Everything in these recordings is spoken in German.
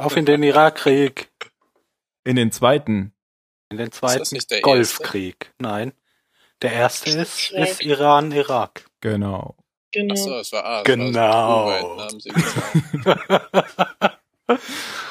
Auf in den Irakkrieg. In den zweiten. In den zweiten Golfkrieg. Nein. Der erste ist, ist Iran-Irak. Genau. Genau. Achso, es war A. Genau. War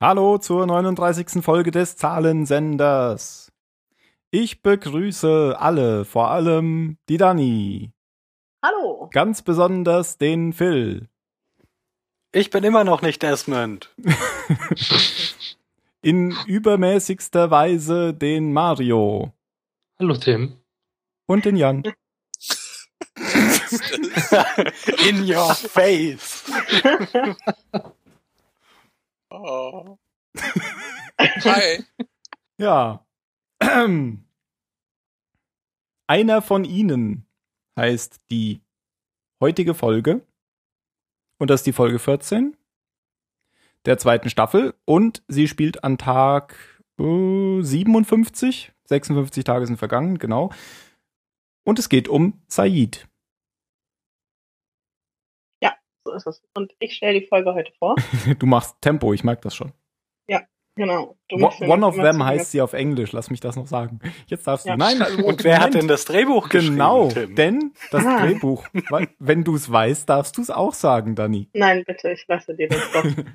Hallo zur 39. Folge des Zahlensenders. Ich begrüße alle, vor allem die Dani. Hallo. Ganz besonders den Phil. Ich bin immer noch nicht Desmond. In übermäßigster Weise den Mario. Hallo Tim. Und den Jan. In your face. Oh. Hi. Ja. Einer von ihnen heißt die heutige Folge. Und das ist die Folge 14 der zweiten Staffel. Und sie spielt an Tag äh, 57. 56 Tage sind vergangen, genau. Und es geht um Said. So ist es. Und ich stelle die Folge heute vor. Du machst Tempo, ich mag das schon. Genau. Du One of them heißt sie auf Englisch, lass mich das noch sagen. Jetzt darfst du. Ja. Nein, Und wer hat denn das Drehbuch geschrieben, Genau, Tim? denn das Ah. Drehbuch, weil- wenn du es weißt, darfst du es auch sagen, Dani. Nein, bitte, ich lasse dir das doch.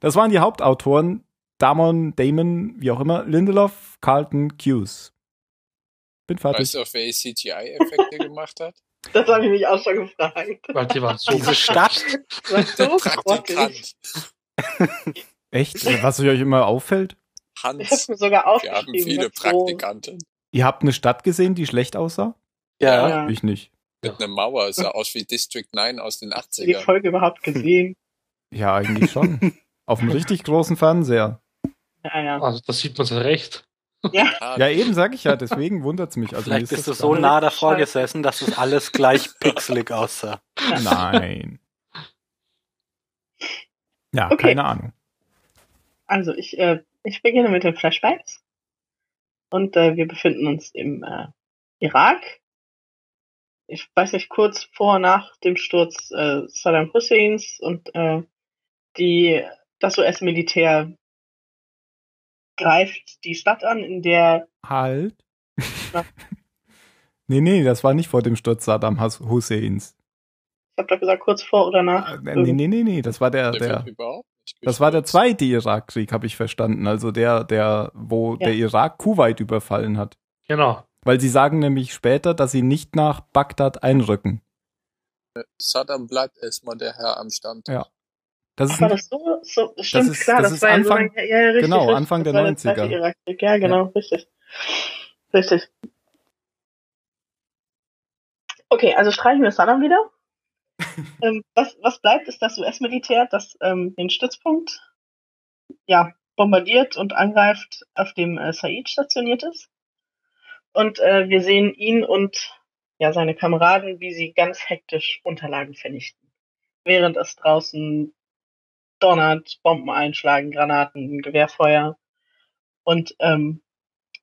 Das waren die Hauptautoren, Damon, Damon, wie auch immer, Lindelof, Carlton, Hughes. Bin fertig. Weißt du, auch wer die CGI-Effekte gemacht hat? Das habe ich mich auch schon gefragt. Weil die waren so Diese Stadt. Das war so Praktikant. grottig. Echt? Was euch immer auffällt? Ich habe Hans. mir sogar Wir haben aufgeschrieben. viele so- Praktikanten. Ihr habt eine Stadt gesehen, die schlecht aussah? Ja. Ja. Ich nicht. Mit einer Mauer. Sah aus wie District 9 aus den Hast du die 80ern. Folge überhaupt gesehen? Ja, eigentlich schon. Auf einem richtig großen Fernseher. Ja, ja. Also da sieht man es recht. Ja, Ah, Ja, eben sag ich ja, deswegen wundert's mich. Also mir Vielleicht ist bist du das so nah davor gesessen, dass es alles gleich pixelig aussah. Nein. Ja, Okay. keine Ahnung. also ich, äh, ich beginne mit den Flashbacks. Und äh, wir befinden uns im äh, Irak. Ich weiß nicht, kurz vor, nach dem Sturz äh, Saddam Husseins und äh, die, das US-Militär greift die Stadt an, in der Halt. Ja. nee, nee, das war nicht vor dem Sturz Saddam Hus- Husseins. Ich habe da gesagt, kurz vor oder nach. Äh, nee, nee, nee, nee, das war der, der der, das war der zweite Irakkrieg, habe ich verstanden. Also der, der, wo Ja. der Irak Kuwait überfallen hat. Genau. Weil sie sagen nämlich später, dass sie nicht nach Bagdad einrücken. Saddam bleibt erstmal der Herr am Stand. Ja. Das ist ein, das so? so stimmt, ist- klar. das Das, war ja so Anfang- lange, ja, ja, richtig, genau, richtig, Anfang das der war 90er. zweite Irakkrieg. Ja, genau, richtig. Richtig. Okay, also streichen wir Saddam wieder. ähm, was, was bleibt, ist das US-Militär, das ähm, den Stützpunkt ja, bombardiert und angreift, auf dem äh, Said stationiert ist. Und äh, wir sehen ihn und ja, seine Kameraden, wie sie ganz hektisch Unterlagen vernichten. Während es draußen donnert, Bomben einschlagen, Granaten, Gewehrfeuer. Und ähm,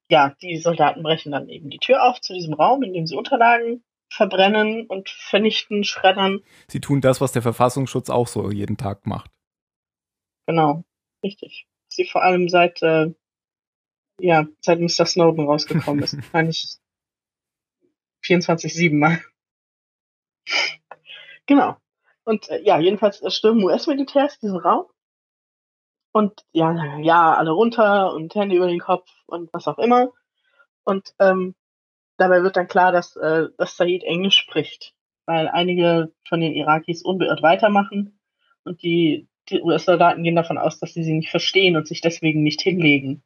ja, die Soldaten brechen dann eben die Tür auf zu diesem Raum, in dem sie Unterlagen verbrennen und vernichten, schreddern. sie tun das, was der Verfassungsschutz auch so jeden Tag macht. Genau, richtig. Sie vor allem seit äh, ja, seit Mr. Snowden rausgekommen ist. Eigentlich 24-7 mal. Genau. Und äh, ja, jedenfalls äh, stürmen US-Militärs diesen Raum. Und ja, ja, alle runter und Hände über den Kopf und was auch immer. Und ähm, dabei wird dann klar, dass, äh, dass Said Englisch spricht. Weil einige von den Irakis unbeirrt weitermachen und die, die US-Soldaten gehen davon aus, dass sie sie nicht verstehen und sich deswegen nicht hinlegen.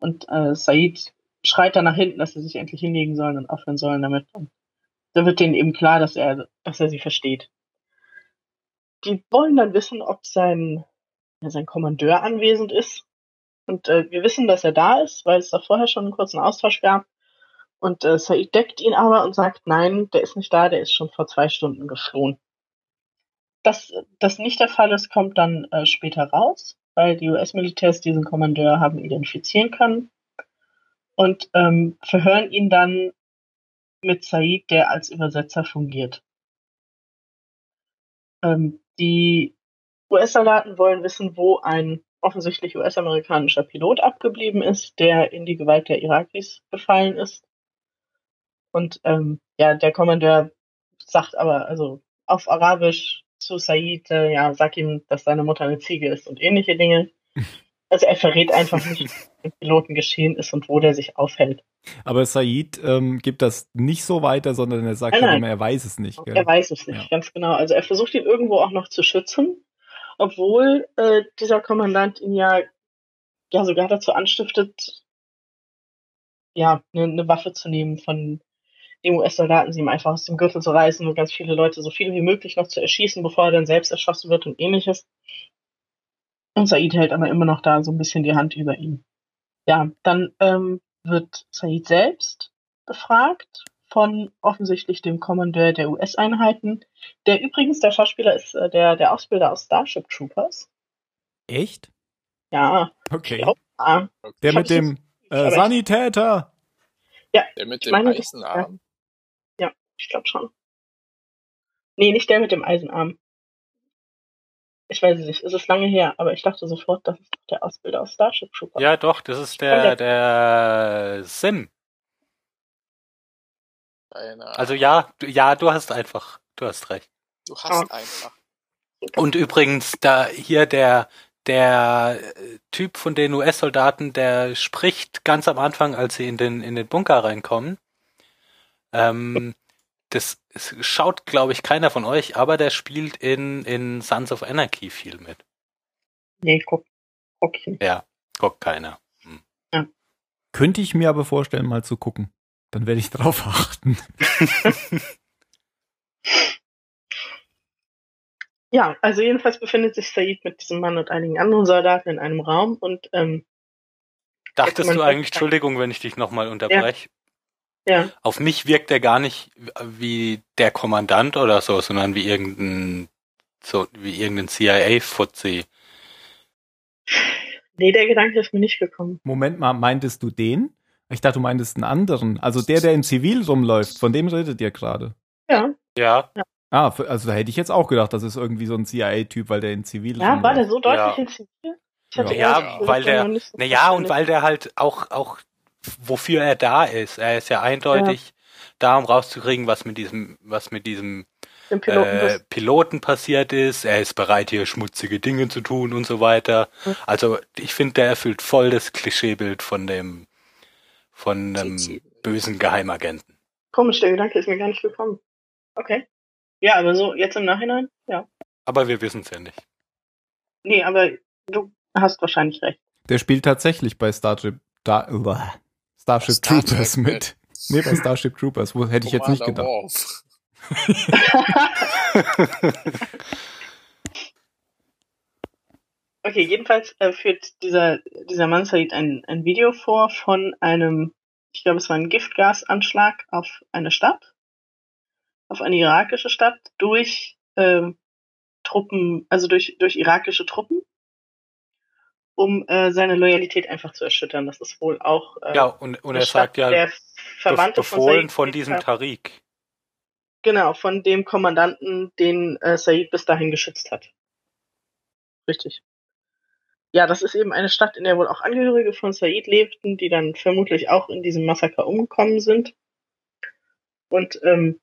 Und äh, Said schreit dann nach hinten, dass sie sich endlich hinlegen sollen und aufhören sollen damit. Und da wird denen eben klar, dass er, dass er sie versteht. Die wollen dann wissen, ob sein, ja, sein Kommandeur anwesend ist. Und äh, wir wissen, dass er da ist, weil es da vorher schon einen kurzen Austausch gab. Und äh, Said deckt ihn aber und sagt, nein, der ist nicht da, der ist schon vor zwei Stunden geflohen. dass das nicht der Fall ist, kommt dann äh, später raus, weil die US-Militärs diesen Kommandeur haben identifizieren können und ähm, verhören ihn dann mit Said, der als Übersetzer fungiert. Ähm, die US-Soldaten wollen wissen, wo ein offensichtlich US-amerikanischer Pilot abgeblieben ist, der in die Gewalt der Irakis gefallen ist. Und ähm, ja, der Kommandeur sagt aber, also auf Arabisch zu Said, äh, ja, sag ihm, dass seine Mutter eine Ziege ist und ähnliche Dinge. Also er verrät einfach nicht, was mit dem Piloten geschehen ist und wo der sich aufhält. Aber Said ähm, gibt das nicht so weiter, sondern er sagt Nein, nein. immer, er weiß es nicht. Gell? Er weiß es nicht, Ja. ganz genau. Also er versucht ihn irgendwo auch noch zu schützen, obwohl äh, dieser Kommandant ihn ja, ja sogar dazu anstiftet, ja, eine ne Waffe zu nehmen von dem US-Soldaten, sie ihm einfach aus dem Gürtel zu reißen und ganz viele Leute so viele wie möglich noch zu erschießen, bevor er dann selbst erschossen wird und ähnliches. Und Said hält aber immer noch da so ein bisschen die Hand über ihm. Ja, dann ähm, wird Said selbst befragt von offensichtlich dem Kommandeur der US-Einheiten, der übrigens der Schauspieler ist äh, der, der Ausbilder aus Starship Troopers. Echt? Ja, Okay. Ja. ah, Der mit dem äh, Sanitäter. Der mit dem meine, Eisenarm. ich glaube schon. Nee, nicht der mit dem Eisenarm. Ich weiß es nicht, es ist lange her, aber ich dachte sofort, das ist der Ausbilder aus Starship Troopers. Ja, doch, das ist der, der Sim. Keine Also ja, du- ja, du hast einfach, du hast recht. Du hast Ah. einfach. Und übrigens, da hier der, der äh, Typ von den US-Soldaten, der spricht ganz am Anfang, als sie in den, in den Bunker reinkommen. Ähm, das schaut, glaube ich, keiner von euch, aber der spielt in, in Sons of Anarchy viel mit. Nee, guck, guck ich nicht. Ja, guckt keiner. Könnte ich mir aber vorstellen, mal zu gucken. Dann werde ich drauf achten. Ja, also jedenfalls befindet sich Said mit diesem Mann und einigen anderen Soldaten in einem Raum und ähm, Dachtest du eigentlich, Entschuldigung, wenn ich dich nochmal unterbreche, ja, auf mich wirkt er gar nicht wie der Kommandant oder so, sondern wie irgendein, so, wie irgendein CIA-Fuzzi. nee, der Gedanke ist mir nicht gekommen. Moment mal, meintest du den? Ich dachte, du meintest einen anderen. Also der, der in Zivil rumläuft, von dem redet ihr gerade. Ja, Ja, Ah, also da hätte ich jetzt auch gedacht, das ist irgendwie so ein CIA-Typ, weil der in Zivil ja, war der rumläuft. so deutlich Ja. in Zivil? Ich hatte Ja, das weil der- so naja, und weil der halt auch, auch, wofür er da ist. Er ist ja eindeutig da, um rauszukriegen, was mit diesem, was mit diesem dem Piloten äh, Piloten passiert ist. Er ist bereit, hier schmutzige Dinge zu tun und so weiter. Mhm. Also ich finde, der erfüllt voll das Klischeebild von dem, von einem CC. bösen Geheimagenten. Komisch, der Gedanke ist mir gar nicht gekommen. Okay. Ja, aber so jetzt im Nachhinein, ja. Aber wir wissen es ja nicht. Nee, aber du hast wahrscheinlich recht. Der spielt tatsächlich bei Starship, da, uah, Starship Star Troopers Trek mit. Nee, bei Starship Troopers. Wo hätte ich jetzt nicht gedacht. Okay, jedenfalls äh, führt dieser, dieser Mann Said ein, ein Video vor von einem, ich glaube, es war ein Giftgasanschlag auf eine Stadt, auf eine irakische Stadt, durch ähm, Truppen, also durch, durch irakische Truppen, um äh, seine Loyalität einfach zu erschüttern. Das ist wohl auch äh, Ja, und, und er sagt ja, der Verwandte befohlen Said von diesem Tariq. Genau, von dem Kommandanten, den äh, Said bis dahin geschützt hat. Richtig. Ja, das ist eben eine Stadt, in der wohl auch Angehörige von Said lebten, die dann vermutlich auch in diesem Massaker umgekommen sind. Und ähm,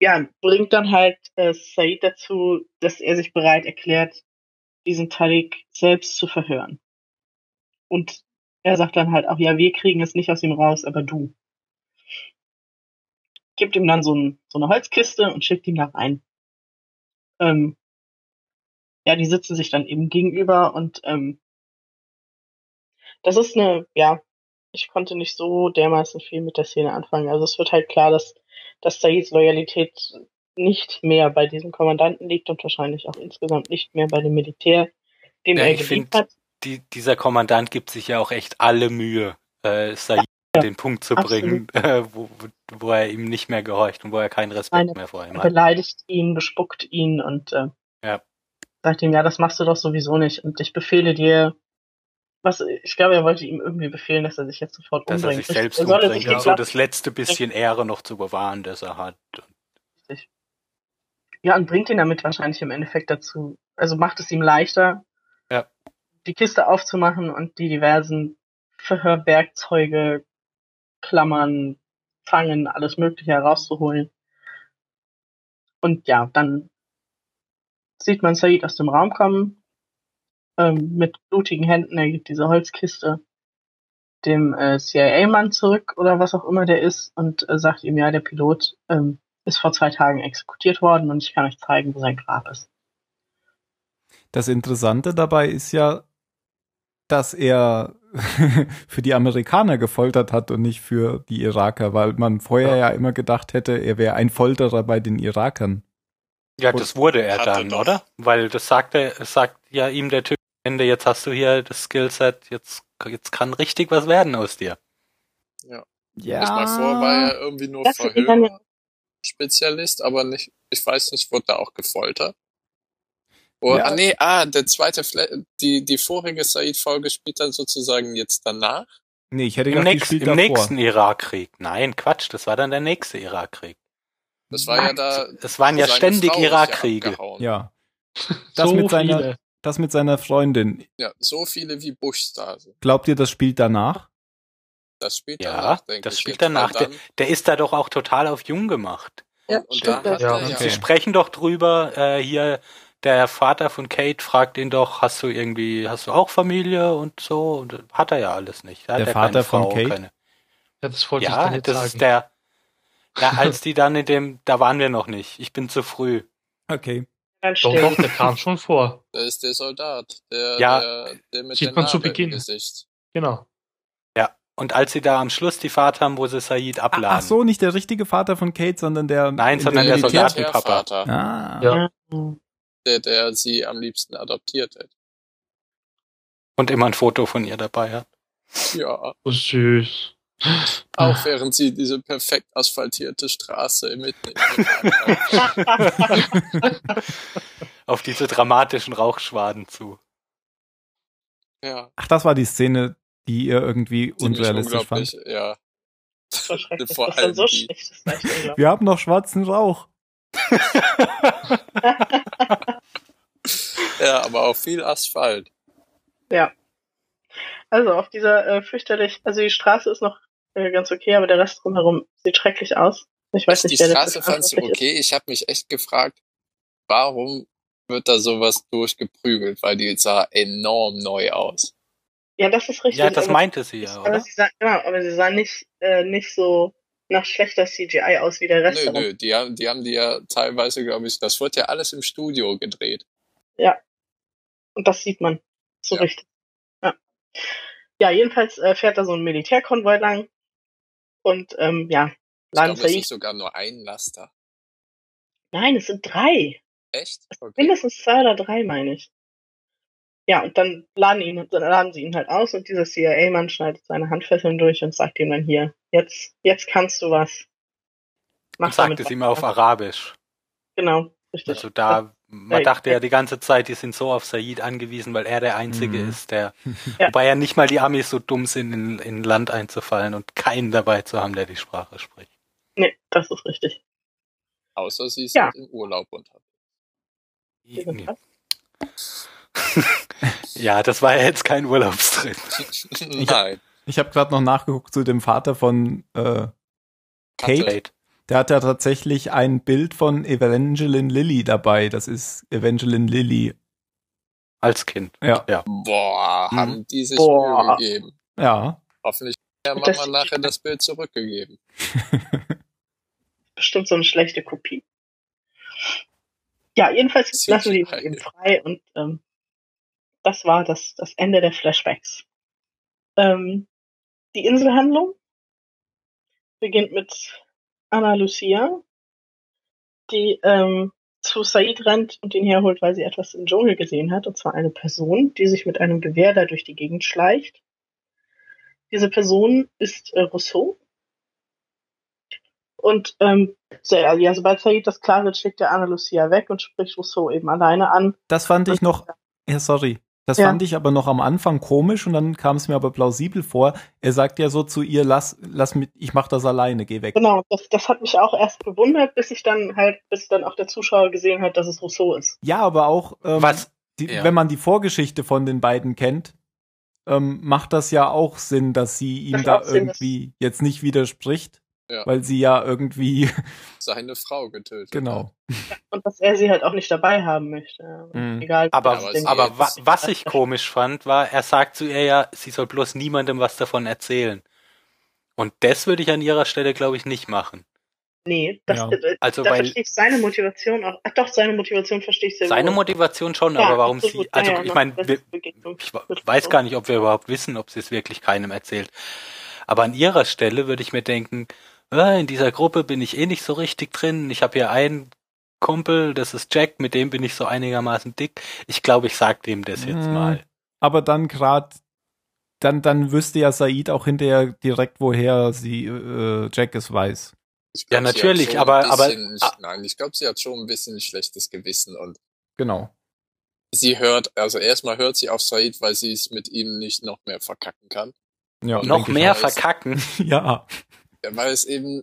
ja, bringt dann halt äh, Said dazu, dass er sich bereit erklärt, diesen Tariq selbst zu verhören. Und er sagt dann halt auch, ja, wir kriegen es nicht aus ihm raus, aber du. Gibt ihm dann so, ein, so eine Holzkiste und schickt ihn da rein. Ähm, ja, die sitzen sich dann eben gegenüber und ähm, das ist eine, ja, ich konnte nicht so dermaßen viel mit der Szene anfangen. Also es wird halt klar, dass, dass Saids Loyalität nicht mehr bei diesem Kommandanten liegt und wahrscheinlich auch insgesamt nicht mehr bei dem Militär, dem Ja, er gedient hat. Die, dieser Kommandant gibt sich ja auch echt alle Mühe, äh, Said den Punkt zu bringen, äh, wo, wo- er ihm nicht mehr gehorcht und wo er keinen Respekt Eine- mehr vor ihm Er hat. beleidigt ihn, bespuckt ihn und äh, Ja. sagt ihm, ja, das machst du doch sowieso nicht und ich befehle dir, was, ich glaube, er wollte ihm irgendwie befehlen, dass er sich jetzt sofort Dass er umbringt. sich selbst er solle umbringt, sich um so das letzte bisschen Ehre noch zu bewahren, das er hat. Ja, und bringt ihn damit wahrscheinlich im Endeffekt dazu, also macht es ihm leichter, Ja. Die Kiste aufzumachen und die diversen Verhörwerkzeuge, Klammern, Fangen, alles Mögliche herauszuholen. Und ja, dann sieht man Said aus dem Raum kommen, ähm, mit blutigen Händen, er gibt diese Holzkiste dem äh, CIA-Mann zurück oder was auch immer der ist und äh, sagt ihm, ja, der Pilot ähm, ist vor zwei Tagen exekutiert worden und ich kann euch zeigen, wo sein Grab ist. Das Interessante dabei ist ja, dass er für die Amerikaner gefoltert hat und nicht für die Iraker, weil man vorher ja, Ja. immer gedacht hätte, er wäre ein Folterer bei den Irakern. Ja, Und- das wurde er er dann, doch. oder? Weil das sagt er, es sagt ja ihm der Typ am Ende, jetzt hast du hier das Skillset, jetzt, jetzt kann richtig was werden aus dir. Ja. Erstmal vor war er irgendwie nur Das ist dann- Verhörer-Spezialist, aber nicht, ich weiß nicht, wurde da auch gefoltert? Oder, Ja. ah, nee, ah, der zweite, Fle die, die vorige Said-Folge spielt dann sozusagen jetzt danach. Nee, ich hätte Im, gedacht, nächsten, im nächsten Irakkrieg. Nein, Quatsch, das war dann der nächste Irakkrieg. Das war ja da. Es waren ja ständig Frau Irakkriege. Ja. Das so mit seiner, viele. das mit seiner Freundin. Ja, so viele wie Bush da sind. Glaubt ihr, das spielt danach? Das spielt Ja, danach, denke das ich. spielt danach. Dann, Der ist da doch auch total auf jung gemacht. Ja, und, und stimmt, ja. ja, Sie sprechen doch drüber, äh, hier, der Vater von Kate fragt ihn doch, hast du irgendwie, hast du auch Familie und so? Und hat er ja alles nicht. Da hat Der er Vater keine von Frau, Kate? Keine. Ja, das wollte ich Ja, dann jetzt das sagen. ist der, ja, als die dann in dem, da waren wir noch nicht. Ich bin zu früh. Okay. Dann Doch, doch, der kam schon vor. da ist der Soldat, der, Ja, der, der mit sieht der man zu Narbe im Beginn. Gesicht. Genau. Ja. Und als sie da am Schluss die Fahrt haben, wo sie Said Ah, abladen. Ach so, nicht der richtige Vater von Kate, sondern der. Nein, sondern der der Soldatenpapa. Ah. Ja. Der, der sie am liebsten adoptiert hätte. Und immer ein Foto von ihr dabei hat. Ja, Oh, süß. auch während sie diese perfekt asphaltierte Straße mitten. Auf diese dramatischen Rauchschwaden zu. Ja, Ach, das war die Szene, die ihr irgendwie ziemlich unrealistisch fand. ja. So schrecklich, Vor das so schlecht ist. das ist. Wir haben noch schwarzen Rauch. Ja, aber auch viel Asphalt. Ja. Also auf dieser äh, fürchterlich, also die Straße ist noch äh, ganz okay, aber der Rest drumherum sieht schrecklich aus. Ich weiß Die nicht, wer Straße fandst du okay. Ich habe mich echt gefragt, warum wird da sowas durchgeprügelt, weil die sah enorm neu aus. ist. Ja, das ist richtig. Ja, das aber, meinte sie ja, aber oder? sie sah, genau, aber sie sah nicht, äh, nicht so nach schlechter CGI aus wie der Rest. Nö, nö, die haben, die haben die ja teilweise, glaube ich, das wird ja alles im Studio gedreht. Und das sieht man so Ja. richtig. Ja. Ja, jedenfalls äh, fährt da so ein Militärkonvoi lang. Und ähm, ja, es Said. ist sogar nur ein Laster. Nein, es sind drei. Echt? Okay. Mindestens zwei oder drei, meine ich. Ja, und dann laden, ihn, dann laden sie ihn halt aus und dieser CIA-Mann schneidet seine Handfesseln durch und sagt ihm dann hier, jetzt, jetzt kannst du was. Mach Und sagt es ihm auf Arabisch. Genau, richtig. Also da, man Ja, dachte ja. die ganze Zeit, die sind so auf Said angewiesen, weil er der Einzige Mhm. ist, der, Ja. wobei ja nicht mal die Amis so dumm sind, in, in Land einzufallen und keinen dabei zu haben, der die Sprache spricht. Nee, das ist richtig. Außer sie sind Ja. im Urlaub unterwegs. Ja, das war ja jetzt kein Urlaubstrip. Nein. Ich habe gerade noch nachgeguckt zu dem Vater von äh, Kate. Kate. Der hat ja tatsächlich ein Bild von Evangeline Lilly dabei. Das ist Evangeline Lilly. Als Kind. Ja. Ja. Boah, Hm. haben die sich Boah. Mühe gegeben. Ja. Hoffentlich hat der Das- Mama nachher das Bild zurückgegeben. Bestimmt so eine schlechte Kopie. Ja, jedenfalls lassen sie ihn eben frei und ähm, das war das, das Ende der Flashbacks. Ähm, die Inselhandlung beginnt mit Anna Lucia, die ähm, zu Said rennt und ihn herholt, weil sie etwas im Dschungel gesehen hat, und zwar eine Person, die sich mit einem Gewehr da durch die Gegend schleicht. Diese Person ist äh, Rousseau. Und ähm, ja, ja, sobald Said das klar wird, schickt er Anna Lucia weg und spricht Rousseau eben alleine an. Das fand ich noch, ja, sorry. Das Ja. fand ich aber noch am Anfang komisch und dann kam es mir aber plausibel vor. Er sagt ja so zu ihr, lass, lass mit, ich mach das alleine, geh weg. Genau, das, das hat mich auch erst bewundert, bis ich dann halt, bis dann auch der Zuschauer gesehen hat, dass es Rousseau ist. Ja, aber auch, ähm, Was? die, ja. wenn man die Vorgeschichte von den beiden kennt, ähm, macht das ja auch Sinn, dass sie ihm Das da irgendwie jetzt nicht widerspricht, Ja. weil sie ja irgendwie, Seine Frau getötet. genau. Und dass er sie halt auch nicht dabei haben möchte. Ja. Mhm. Egal. Aber, Ja, aber aber Ja, wa was ich komisch fand, war, er sagt zu ihr ja, sie soll bloß niemandem was davon erzählen. Und das würde ich an ihrer Stelle, glaube ich, nicht machen. Nee, das, Ja. äh, Also, da weil- verstehe ich seine Motivation auch. Ach doch, seine Motivation verstehe ich sehr Seine wohl. Motivation schon, Ja, aber warum absolut. sie, also Ja, ja, ich meine, ich weiß gar nicht, ob wir überhaupt wissen, ob sie es wirklich keinem erzählt. Aber an ihrer Stelle würde ich mir denken, in dieser Gruppe bin ich eh nicht so richtig drin. Ich habe hier einen Kumpel, das ist Jack, mit dem bin ich so einigermaßen dick. Ich glaube, ich sag dem das jetzt Mhm. mal. Aber dann grad, dann, dann wüsste ja Said auch hinterher direkt, woher sie äh, Jack es weiß. Ja, glaub, hat natürlich, aber- aber- bisschen- ah. Nein, ich glaube, sie hat schon ein bisschen ein schlechtes Gewissen und Genau. sie hört, also erstmal hört sie auf Said, weil sie es mit ihm nicht noch mehr verkacken kann. Ja, Und Noch mehr weiß. verkacken. Ja. Ja, weil es eben,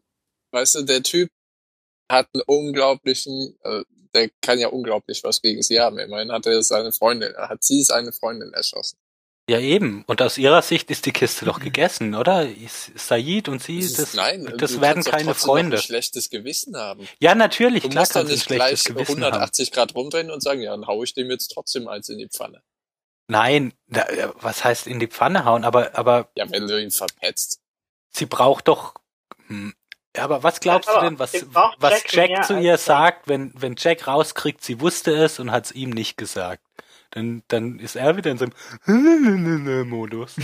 weißt du, der Typ hat einen unglaublichen, äh, der kann ja unglaublich was gegen sie haben. Immerhin hat er seine Freundin, hat sie seine Freundin erschossen. Ja, eben. Und aus ihrer Sicht ist die Kiste doch gegessen, oder? Said und sie, Das das, ist, nein, das werden keine Freunde. ein schlechtes Gewissen haben. Ja, natürlich, Du klar musst kannst du nicht schlechtes gleich Gewissen haben. 180 Grad rumdrehen und sagen, ja, dann hau ich dem jetzt trotzdem eins in die Pfanne. Nein, da, äh, was heißt in die Pfanne hauen? Aber, aber Ja, wenn du ihn verpetzt. sie braucht doch. Hm, ja, aber was glaubst Aber du denn, was, was Jack Jack, zu ihr Jack. sagt, wenn, wenn Jack rauskriegt, sie wusste es und hat es ihm nicht gesagt? Dann, dann ist er wieder in seinem Modus.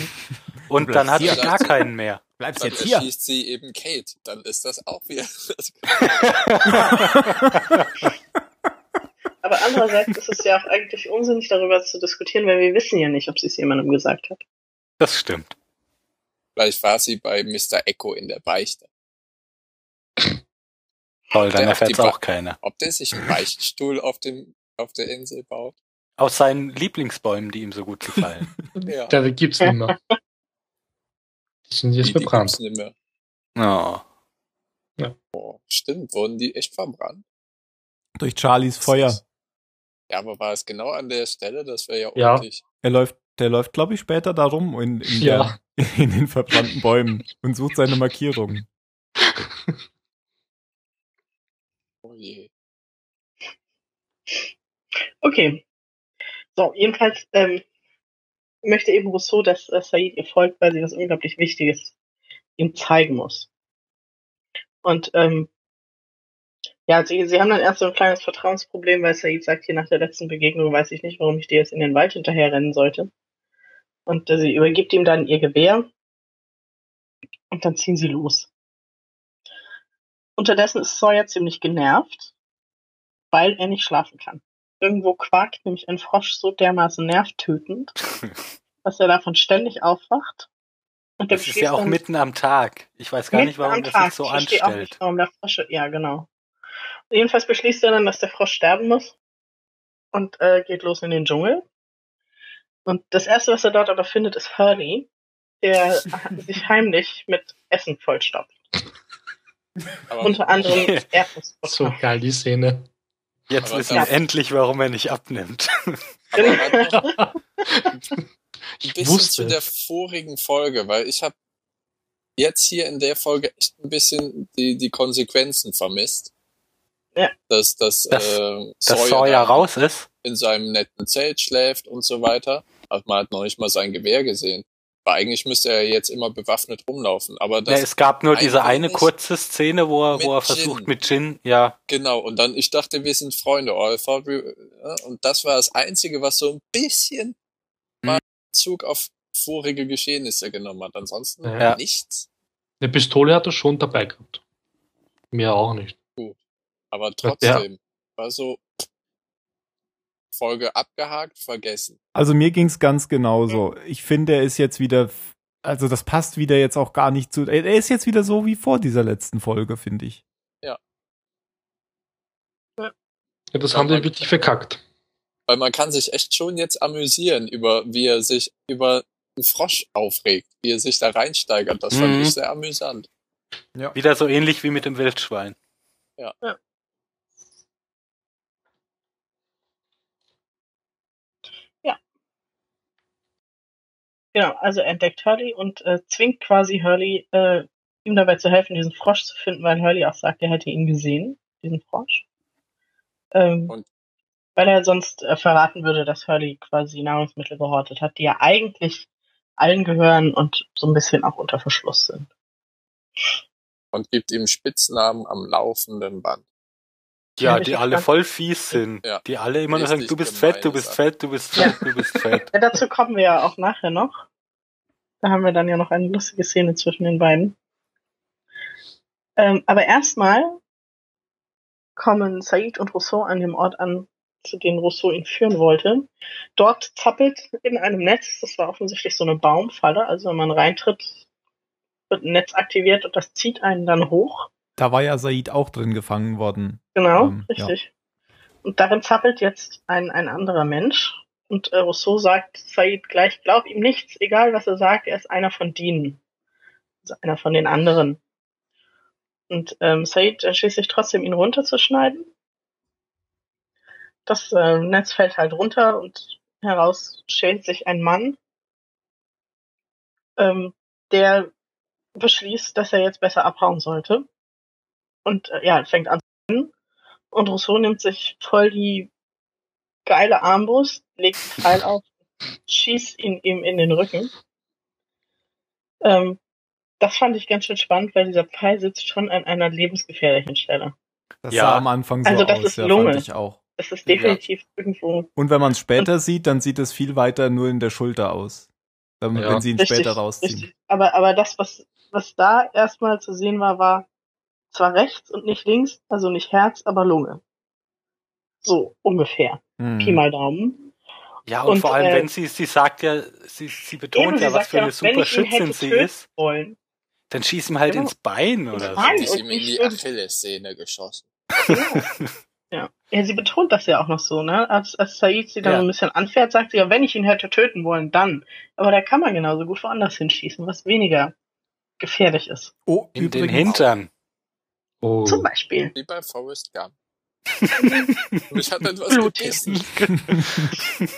Und dann hat sie gar keinen mehr. Bleibst Dann jetzt hier. erschießt sie eben Kate. Dann ist das auch wieder. Aber andererseits ist es ja auch eigentlich unsinnig, darüber zu diskutieren, weil wir wissen ja nicht, ob sie es jemandem gesagt hat. Das stimmt. Vielleicht war sie bei Mr. Echo in der Beichte. Toll, dann erfährt die es auch keiner. Ob der sich einen Beichtstuhl auf, dem, auf der Insel baut? Aus seinen Lieblingsbäumen, die ihm so gut gefallen. Ja. Da gibt's nicht mehr. Die sind jetzt Die- die verbrannt. gibt's nicht mehr. Oh. Oh, stimmt, wurden die echt verbrannt? Durch Charlies Feuer. Ja, aber war es genau an der Stelle? Das wäre ja Ja. ordentlich. Er läuft, der läuft, glaube ich, später da rum in, in, Ja. der, in den verbrannten Bäumen und sucht seine Markierung. Je. Okay. So, jedenfalls ähm, möchte eben Rousseau, dass äh, Said ihr folgt, weil sie was unglaublich Wichtiges ihm zeigen muss. Und ähm, ja, sie, sie haben dann erst so ein kleines Vertrauensproblem, weil Said sagt, hier nach der letzten Begegnung weiß ich nicht, warum ich dir jetzt in den Wald hinterherrennen sollte. Und äh, sie übergibt ihm dann ihr Gewehr und dann ziehen sie los. Unterdessen ist Sawyer ziemlich genervt, weil er nicht schlafen kann. Irgendwo quakt nämlich ein Frosch so dermaßen nervtötend, dass er davon ständig aufwacht. Und Das ist ja auch mitten am Tag. Ich weiß gar nicht, warum das Tag. sich so ich verstehe auch anstellt. nicht, warum der Frosch, ja, genau. Jedenfalls beschließt er dann, dass der Frosch sterben muss und äh, geht los in den Dschungel. Und das erste, was er dort aber findet, ist Hurley, der sich heimlich mit Essen vollstopft. Aber Unter anderem Erdnussbutter. So geil, die Szene. Jetzt Aber wissen wir endlich, warum er nicht abnimmt. Aber Ich bisschen wusste zu der vorigen Folge, weil ich habe jetzt hier in der Folge echt ein bisschen die, die Konsequenzen vermisst. Ja. Dass, dass, Dass- äh, Dass Sawyer raus ist. in seinem netten Zelt schläft und so weiter. Also man hat noch nicht mal sein Gewehr gesehen. Weil eigentlich müsste er jetzt immer bewaffnet rumlaufen. Aber Ja, das, es gab nur diese ein eine kurze Szene, wo er, wo er Jin. versucht mit Jin, ja, genau. Und dann, ich dachte, wir sind Freunde. Ja, und das war das Einzige, was so ein bisschen Mhm. mal Bezug auf vorige Geschehnisse genommen hat. Ansonsten Ja. nichts. Eine Pistole hat er schon dabei gehabt. Mehr auch nicht. Aber Ja. trotzdem, war so Folge abgehakt, vergessen. Also mir ging's ganz genauso. Ich finde, er ist jetzt wieder also das passt wieder jetzt auch gar nicht zu. Er ist jetzt wieder so wie vor dieser letzten Folge, finde ich. Ja, das haben die wirklich verkackt. Weil man kann sich echt schon jetzt amüsieren über, wie er sich über einen Frosch aufregt, wie er sich da reinsteigert. Das fand Mhm. ich sehr amüsant. Wieder so ähnlich wie mit dem Wildschwein. Genau, also er entdeckt Hurley und äh, zwingt quasi Hurley, äh, ihm dabei zu helfen, diesen Frosch zu finden, weil Hurley auch sagt, er hätte ihn gesehen, diesen Frosch. Ähm, Und- weil er sonst äh, verraten würde, dass Hurley quasi Nahrungsmittel gehortet hat, die ja eigentlich allen gehören und so ein bisschen auch unter Verschluss sind. Und gibt ihm Spitznamen am laufenden Band. Ja, die alle voll fies sind. Ja. Die alle immer nur sagen, du bist fett, du bist fett, du bist fett, du bist fett. Ja, dazu kommen wir ja auch nachher noch. Da haben wir dann ja noch eine lustige Szene zwischen den beiden. Ähm, aber erstmal kommen Said und Rousseau an dem Ort an, zu dem Rousseau ihn führen wollte. Dort zappelt in einem Netz, das war offensichtlich so eine Baumfalle, also wenn man reintritt, wird ein Netz aktiviert und das zieht einen dann hoch. Da war ja Said auch drin gefangen worden. Genau, Ähm, richtig. Und darin zappelt jetzt ein, ein anderer Mensch. Und äh, Rousseau sagt Said gleich, glaub ihm nichts, egal was er sagt, er ist einer von denen. Also einer von den anderen. Und ähm, Said entschließt sich trotzdem, ihn runterzuschneiden. Das äh, Netz fällt halt runter und heraus stellt sich ein Mann, ähm, der beschließt, dass er jetzt besser abhauen sollte. Und äh, ja, fängt an zu rennen. Und Rousseau nimmt sich voll die geile Armbrust, legt den Pfeil auf, schießt ihn ihm in den Rücken. Ähm, das fand ich ganz schön spannend, weil dieser Pfeil sitzt schon an einer lebensgefährlichen Stelle. Das Ja. sah am Anfang so Also das aus, ist ja, Lunge. fand ich auch. Das ist definitiv irgendwo Und wenn man es später sieht, dann sieht es viel weiter nur in der Schulter aus. Dann, Ja. Wenn sie ihn richtig, später rausziehen. richtig. Aber, aber das, was, was da erstmal zu sehen war, war zwar rechts und nicht links, also nicht Herz, aber Lunge. So ungefähr. Hm. Pi mal Daumen. Ja, und, Und, vor allem, äh, wenn sie, sie sagt ja, sie, sie betont Eben, sie ja, was für ja eine wenn super Schützin sie ist, wollen. dann schieß ihm halt Genau. ins Bein oder so. Ist und ihm in die Achillessehne geschossen. Ja. ja, sie betont das ja auch noch so, ne? Als, als Said sie dann Ja. so ein bisschen anfährt, sagt sie ja, wenn ich ihn hätte töten wollen, dann. Aber da kann man genauso gut woanders hinschießen, was weniger gefährlich ist. Oh, In den übrigens, Hintern. Oh. Zum Beispiel. Wie bei Forrest Gump. Mich hat etwas gebissen.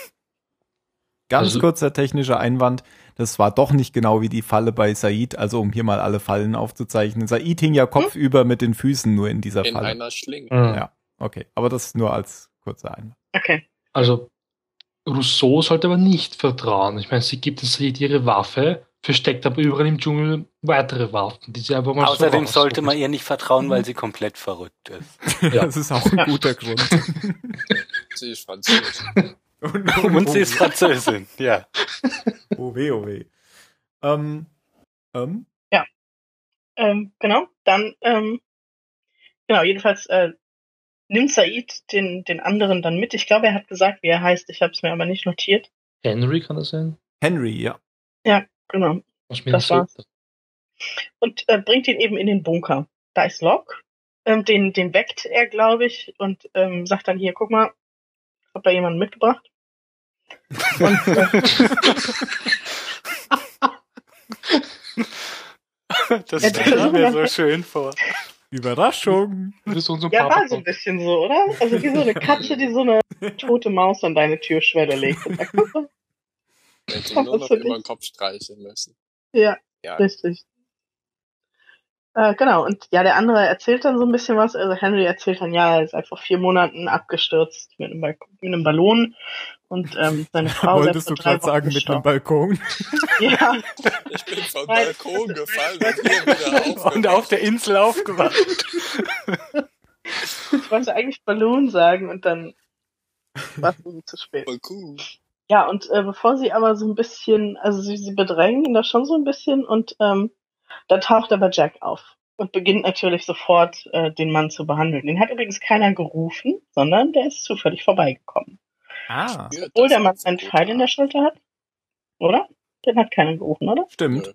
Ganz Also- kurzer technischer Einwand. Das war doch nicht genau wie die Falle bei Said, also um hier mal alle Fallen aufzuzeichnen. Said hing ja kopfüber mit den Füßen nur in dieser In Falle. einer Schlinge. Mhm. Ja. Okay, aber das nur als kurzer Einwand. Okay. Also, Rousseau sollte aber nicht vertrauen. Ich meine, sie gibt uns ihre Waffe, versteckt aber überall im Dschungel weitere Waffen, die sie einfach mal so Außerdem rausholt. sollte man ihr nicht vertrauen, weil sie komplett verrückt ist. Ja. Das ist auch ein Ja. guter Grund. Sie ist französisch. Und sie ist Französin, ja. Oh weh, oh weh. Ähm, ähm, Ähm, genau. Dann, ähm, genau, jedenfalls äh, nimmt Said den, den anderen dann mit. Ich glaube, er hat gesagt, wie er heißt. Ich habe es mir aber nicht notiert. Henry kann das sein? Henry, ja. Genau. Das Minnesota. und äh, bringt ihn eben in den Bunker. Da ist Locke. Ähm, den, den weckt er, glaube ich, und ähm, sagt dann hier, guck mal, hab da jemanden mitgebracht. Und, äh, Das Ja, stelle ich mir so schön vor. Überraschung. Das ist unser ja, war so ein bisschen so, oder? Also wie so eine Katze, die so eine tote Maus an deine Türschwelle legt. Und sagt. Hätte nur noch über den Kopf streichen müssen. ja, Ja, richtig. Äh, genau, und ja, der andere erzählt dann so ein bisschen was. Also Henry erzählt dann, ja, er ist einfach vier Monaten abgestürzt mit einem, Balkon, mit einem Ballon und ähm, seine Frau Wolltest du selbst vor drei gerade sagen, Wochen mit einem gestorben. Balkon? Ja, ich bin vom Nein. Balkon gefallen und hier wieder aufgewacht. Und auf der Insel aufgewacht. ich wollte eigentlich Balloon sagen und dann war es irgendwie zu spät. Balkon. Ja, und äh, bevor sie aber so ein bisschen, also sie, sie bedrängen ihn da schon so ein bisschen und ähm, da taucht aber Jack auf und beginnt natürlich sofort äh, den Mann zu behandeln. Den hat übrigens keiner gerufen, sondern der ist zufällig vorbeigekommen. Ah, Ja, Obwohl der Mann einen gut. Pfeil in der Schulter hat, oder? Den hat keiner gerufen, oder? stimmt.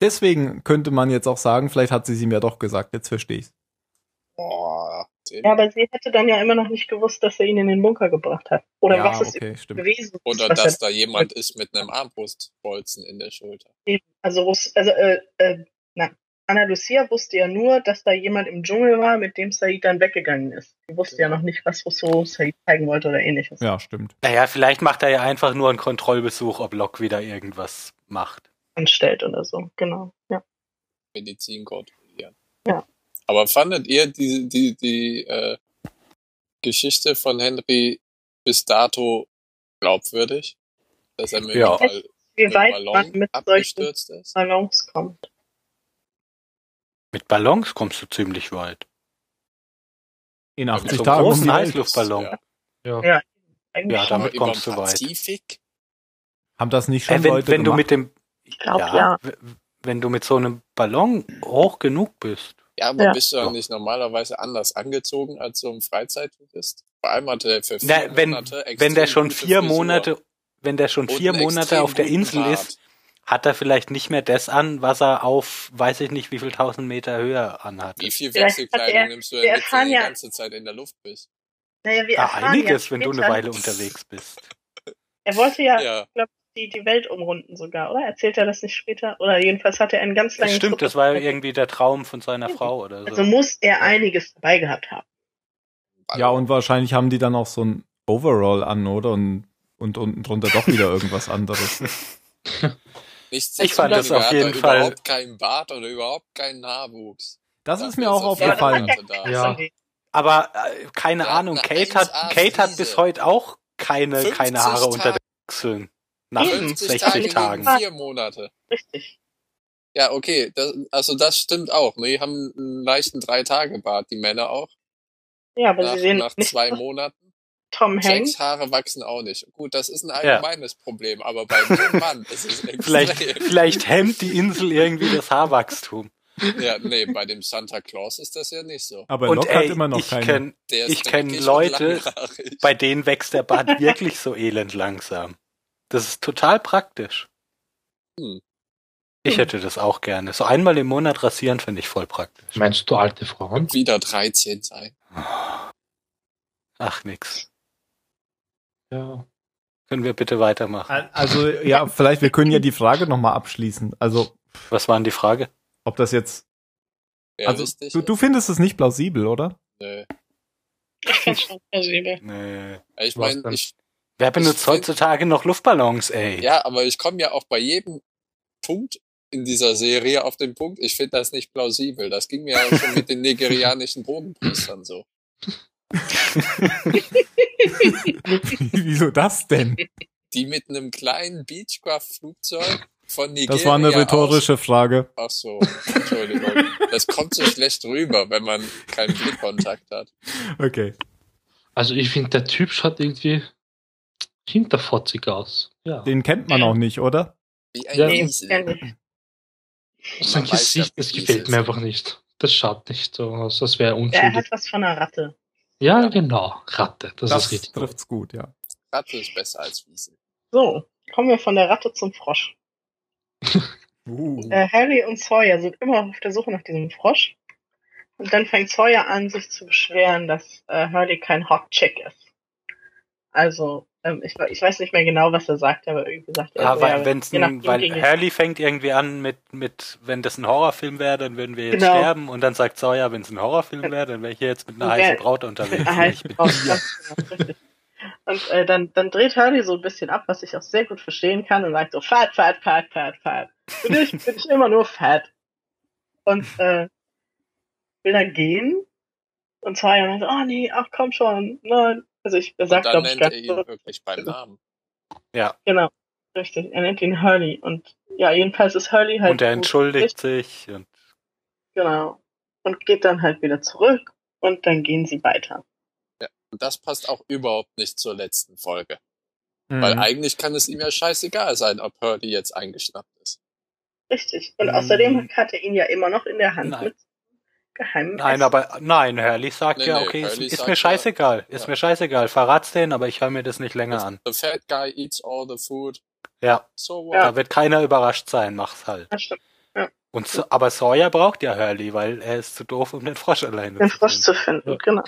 Deswegen könnte man jetzt auch sagen, vielleicht hat sie es ihm ja doch gesagt, jetzt verstehe ich's. Boah, den, Ja, aber sie hätte dann ja immer noch nicht gewusst, dass er ihn in den Bunker gebracht hat. Oder ja, was es okay, gewesen ist. oder er dass da jemand ist mit einem Armbrustbolzen in der Schulter. Also, also äh, äh, na, Anna Lucia wusste ja nur, dass da jemand im Dschungel war, mit dem Said dann weggegangen ist. Sie wusste ja noch nicht, was Rousseau Said zeigen wollte oder ähnliches. Ja, stimmt. Naja, vielleicht macht er ja einfach nur einen Kontrollbesuch, ob Locke wieder irgendwas macht. Anstellt oder so. Genau. Ja. Medizin kontrollieren. Ja. Aber fandet ihr die, die, die äh, Geschichte von Henry bis dato glaubwürdig? Dass er mit, Ja. Ball, Wie weit man mit solchen abgestürzt ist? Ballons kommt. Mit Ballons kommst du ziemlich weit. In Ja, 80 mit so Tagen großen. Heißluftballon. Ja. Ja. Ja. Eigentlich Ja, damit kommst du weit. Haben das nicht schon Äh, wenn, Leute wenn du gemacht? mit dem, Ich glaube, ja. w- wenn du mit so einem Ballon hoch genug bist. Ja, aber Ja. bist du ja Ja. nicht normalerweise anders angezogen als so ein Freizeittourist? Vor allem hat er für vier Na, wenn, Monate wenn der schon vier Frisur Monate, wenn der schon vier Monate auf der Insel Bart. ist, hat er vielleicht nicht mehr das an, was er auf, weiß ich nicht, wie viel tausend Meter Höhe anhat. Wie viel Wechselkleidung er- nimmst du denn mit, wenn du die ganze Zeit in der Luft bist? Naja, wir Ja, erfahren einiges, ja wenn du eine Weile unterwegs bist. Er wollte ja, Ja. Die, die Welt umrunden sogar, oder? Erzählt er das nicht später? Oder jedenfalls hat er einen ganz langen Stimmt, Trip das war ja irgendwie der Traum von seiner Frau oder Also so. muss er einiges dabei gehabt haben. Ja, und wahrscheinlich haben die dann auch so ein Overall an, oder? Und, und unten drunter doch wieder irgendwas anderes. Nichtsdestotrotz Ich fand das auf jeden Fall- überhaupt keinen Bart oder überhaupt keinen Haarwuchs. Das Dafür ist mir auch Ja, das aufgefallen. ja Ja. Aber äh, keine hat Ahnung, Kate hat, 1A Kate hat bis heute auch keine, 50 keine Haare Tage. unter den Achseln. Nach Eben. 50 60 Tage Tagen. gegen vier Monate. Richtig. Ja, okay, das, also das stimmt auch. Ne? Die haben einen leichten Drei-Tage-Bart, die Männer auch. Ja, aber Nach, sie sehen nach nicht zwei Monaten. Tom Hanks. Sechs Haare wachsen auch nicht. Gut, das ist ein allgemeines Problem, aber bei dem Mann ist es extrem. Vielleicht, vielleicht hemmt die Insel irgendwie das Haarwachstum. Ja, nee, bei dem Santa Claus ist das ja nicht so. Aber Und Locke ey, hat immer noch ich keine. kenn, ich kenne Leute, bei denen wächst der Bart wirklich so elend langsam. Das ist total praktisch. Hm. Ich hätte das auch gerne. So einmal im Monat rasieren finde ich voll praktisch. Meinst du alte Frauen? Wieder 13 sein. Ach nix. Ja. Können wir bitte weitermachen? Also, ja, vielleicht, wir können ja die Frage nochmal abschließen. Also, Was war denn die Frage? ob das jetzt. Also, Realistisch du, du findest es nicht plausibel, oder? Nö. Ich find's schon plausibel. Nee. Ich meine, ich, Wer benutzt heutzutage noch Luftballons, ey? ja, aber ich komme ja auch bei jedem Punkt in dieser Serie auf den Punkt, ich finde das nicht plausibel. Das ging mir ja schon mit den nigerianischen Bodenbrüstern so. Wieso das denn? Die mit einem kleinen Beechcraft-Flugzeug von Nigeria Das war eine rhetorische Frage. Aus, ach so, Entschuldigung. Das kommt so schlecht rüber, wenn man keinen Blickkontakt hat. Okay. Also ich finde, der Typ schaut irgendwie hinterfotzig aus. Ja. Den kennt man auch nicht, oder? Wie ein Ja. Nicht. Sein Man Gesicht, das gefällt mir einfach nicht. Das schaut nicht so aus, als wäre er Er unschuldig. hat was von einer Ratte. Ja, Ja. genau. Ratte. Das, Das ist richtig. trifft's gut, ja. Ratte ist besser als Wiesel. So, kommen wir von der Ratte zum Frosch. Uh. Äh, Harry und Sawyer sind immer auf der Suche nach diesem Frosch. Und dann fängt Sawyer an, sich zu beschweren, dass äh, Hurley kein Hot Chick ist. Also, ähm, ich, ich weiß nicht mehr genau, was er sagt, aber irgendwie sagt er, Ja, also, weil, ja, wenn's ein, weil Hurley fängt irgendwie an mit, mit, wenn das ein Horrorfilm wäre, dann würden wir jetzt Genau. sterben und dann sagt Sawyer, wenn es ein Horrorfilm wäre, dann wäre ich hier jetzt mit einer heißen Braut unterwegs. mit einer und heißen Braut, richtig. Und äh, dann, dann dreht Hurley so ein bisschen ab, was ich auch sehr gut verstehen kann und sagt so, fat, fat, fat, fat, fat. Für dich bin ich immer nur fat. Und äh, will dann gehen und Sawyer meint, oh nee, ach komm schon, nein. Also ich er dann glaube ich, nennt er ganz ihn so, wirklich beim Namen. genau, richtig, er nennt ihn Hurley und ja, jedenfalls ist Hurley halt Und er gut entschuldigt sich und Genau. Und geht dann halt wieder zurück und dann gehen sie weiter. Und das passt auch überhaupt nicht zur letzten Folge. Mhm. Weil eigentlich kann es ihm ja scheißegal sein, ob Hurley jetzt eingeschnappt ist. Richtig. Und Mhm. außerdem hat er ihn ja immer noch in der Hand Nein. mit geheimem Nein, aber nein, Hurley sagt Nee, ja, nee, okay, ist, Hurley ist sagt mir ja- scheißegal, ist ja. mir scheißegal, verrat's den, aber ich höre mir das nicht länger an. The fat guy eats all the food. Ja, So what? Ja. da wird keiner überrascht sein, mach's halt. Das stimmt. Ja. Und so, aber Sawyer braucht ja Hurley, weil er ist zu doof, um den Frosch alleine Den zu Frosch finden. zu finden, Ja. genau.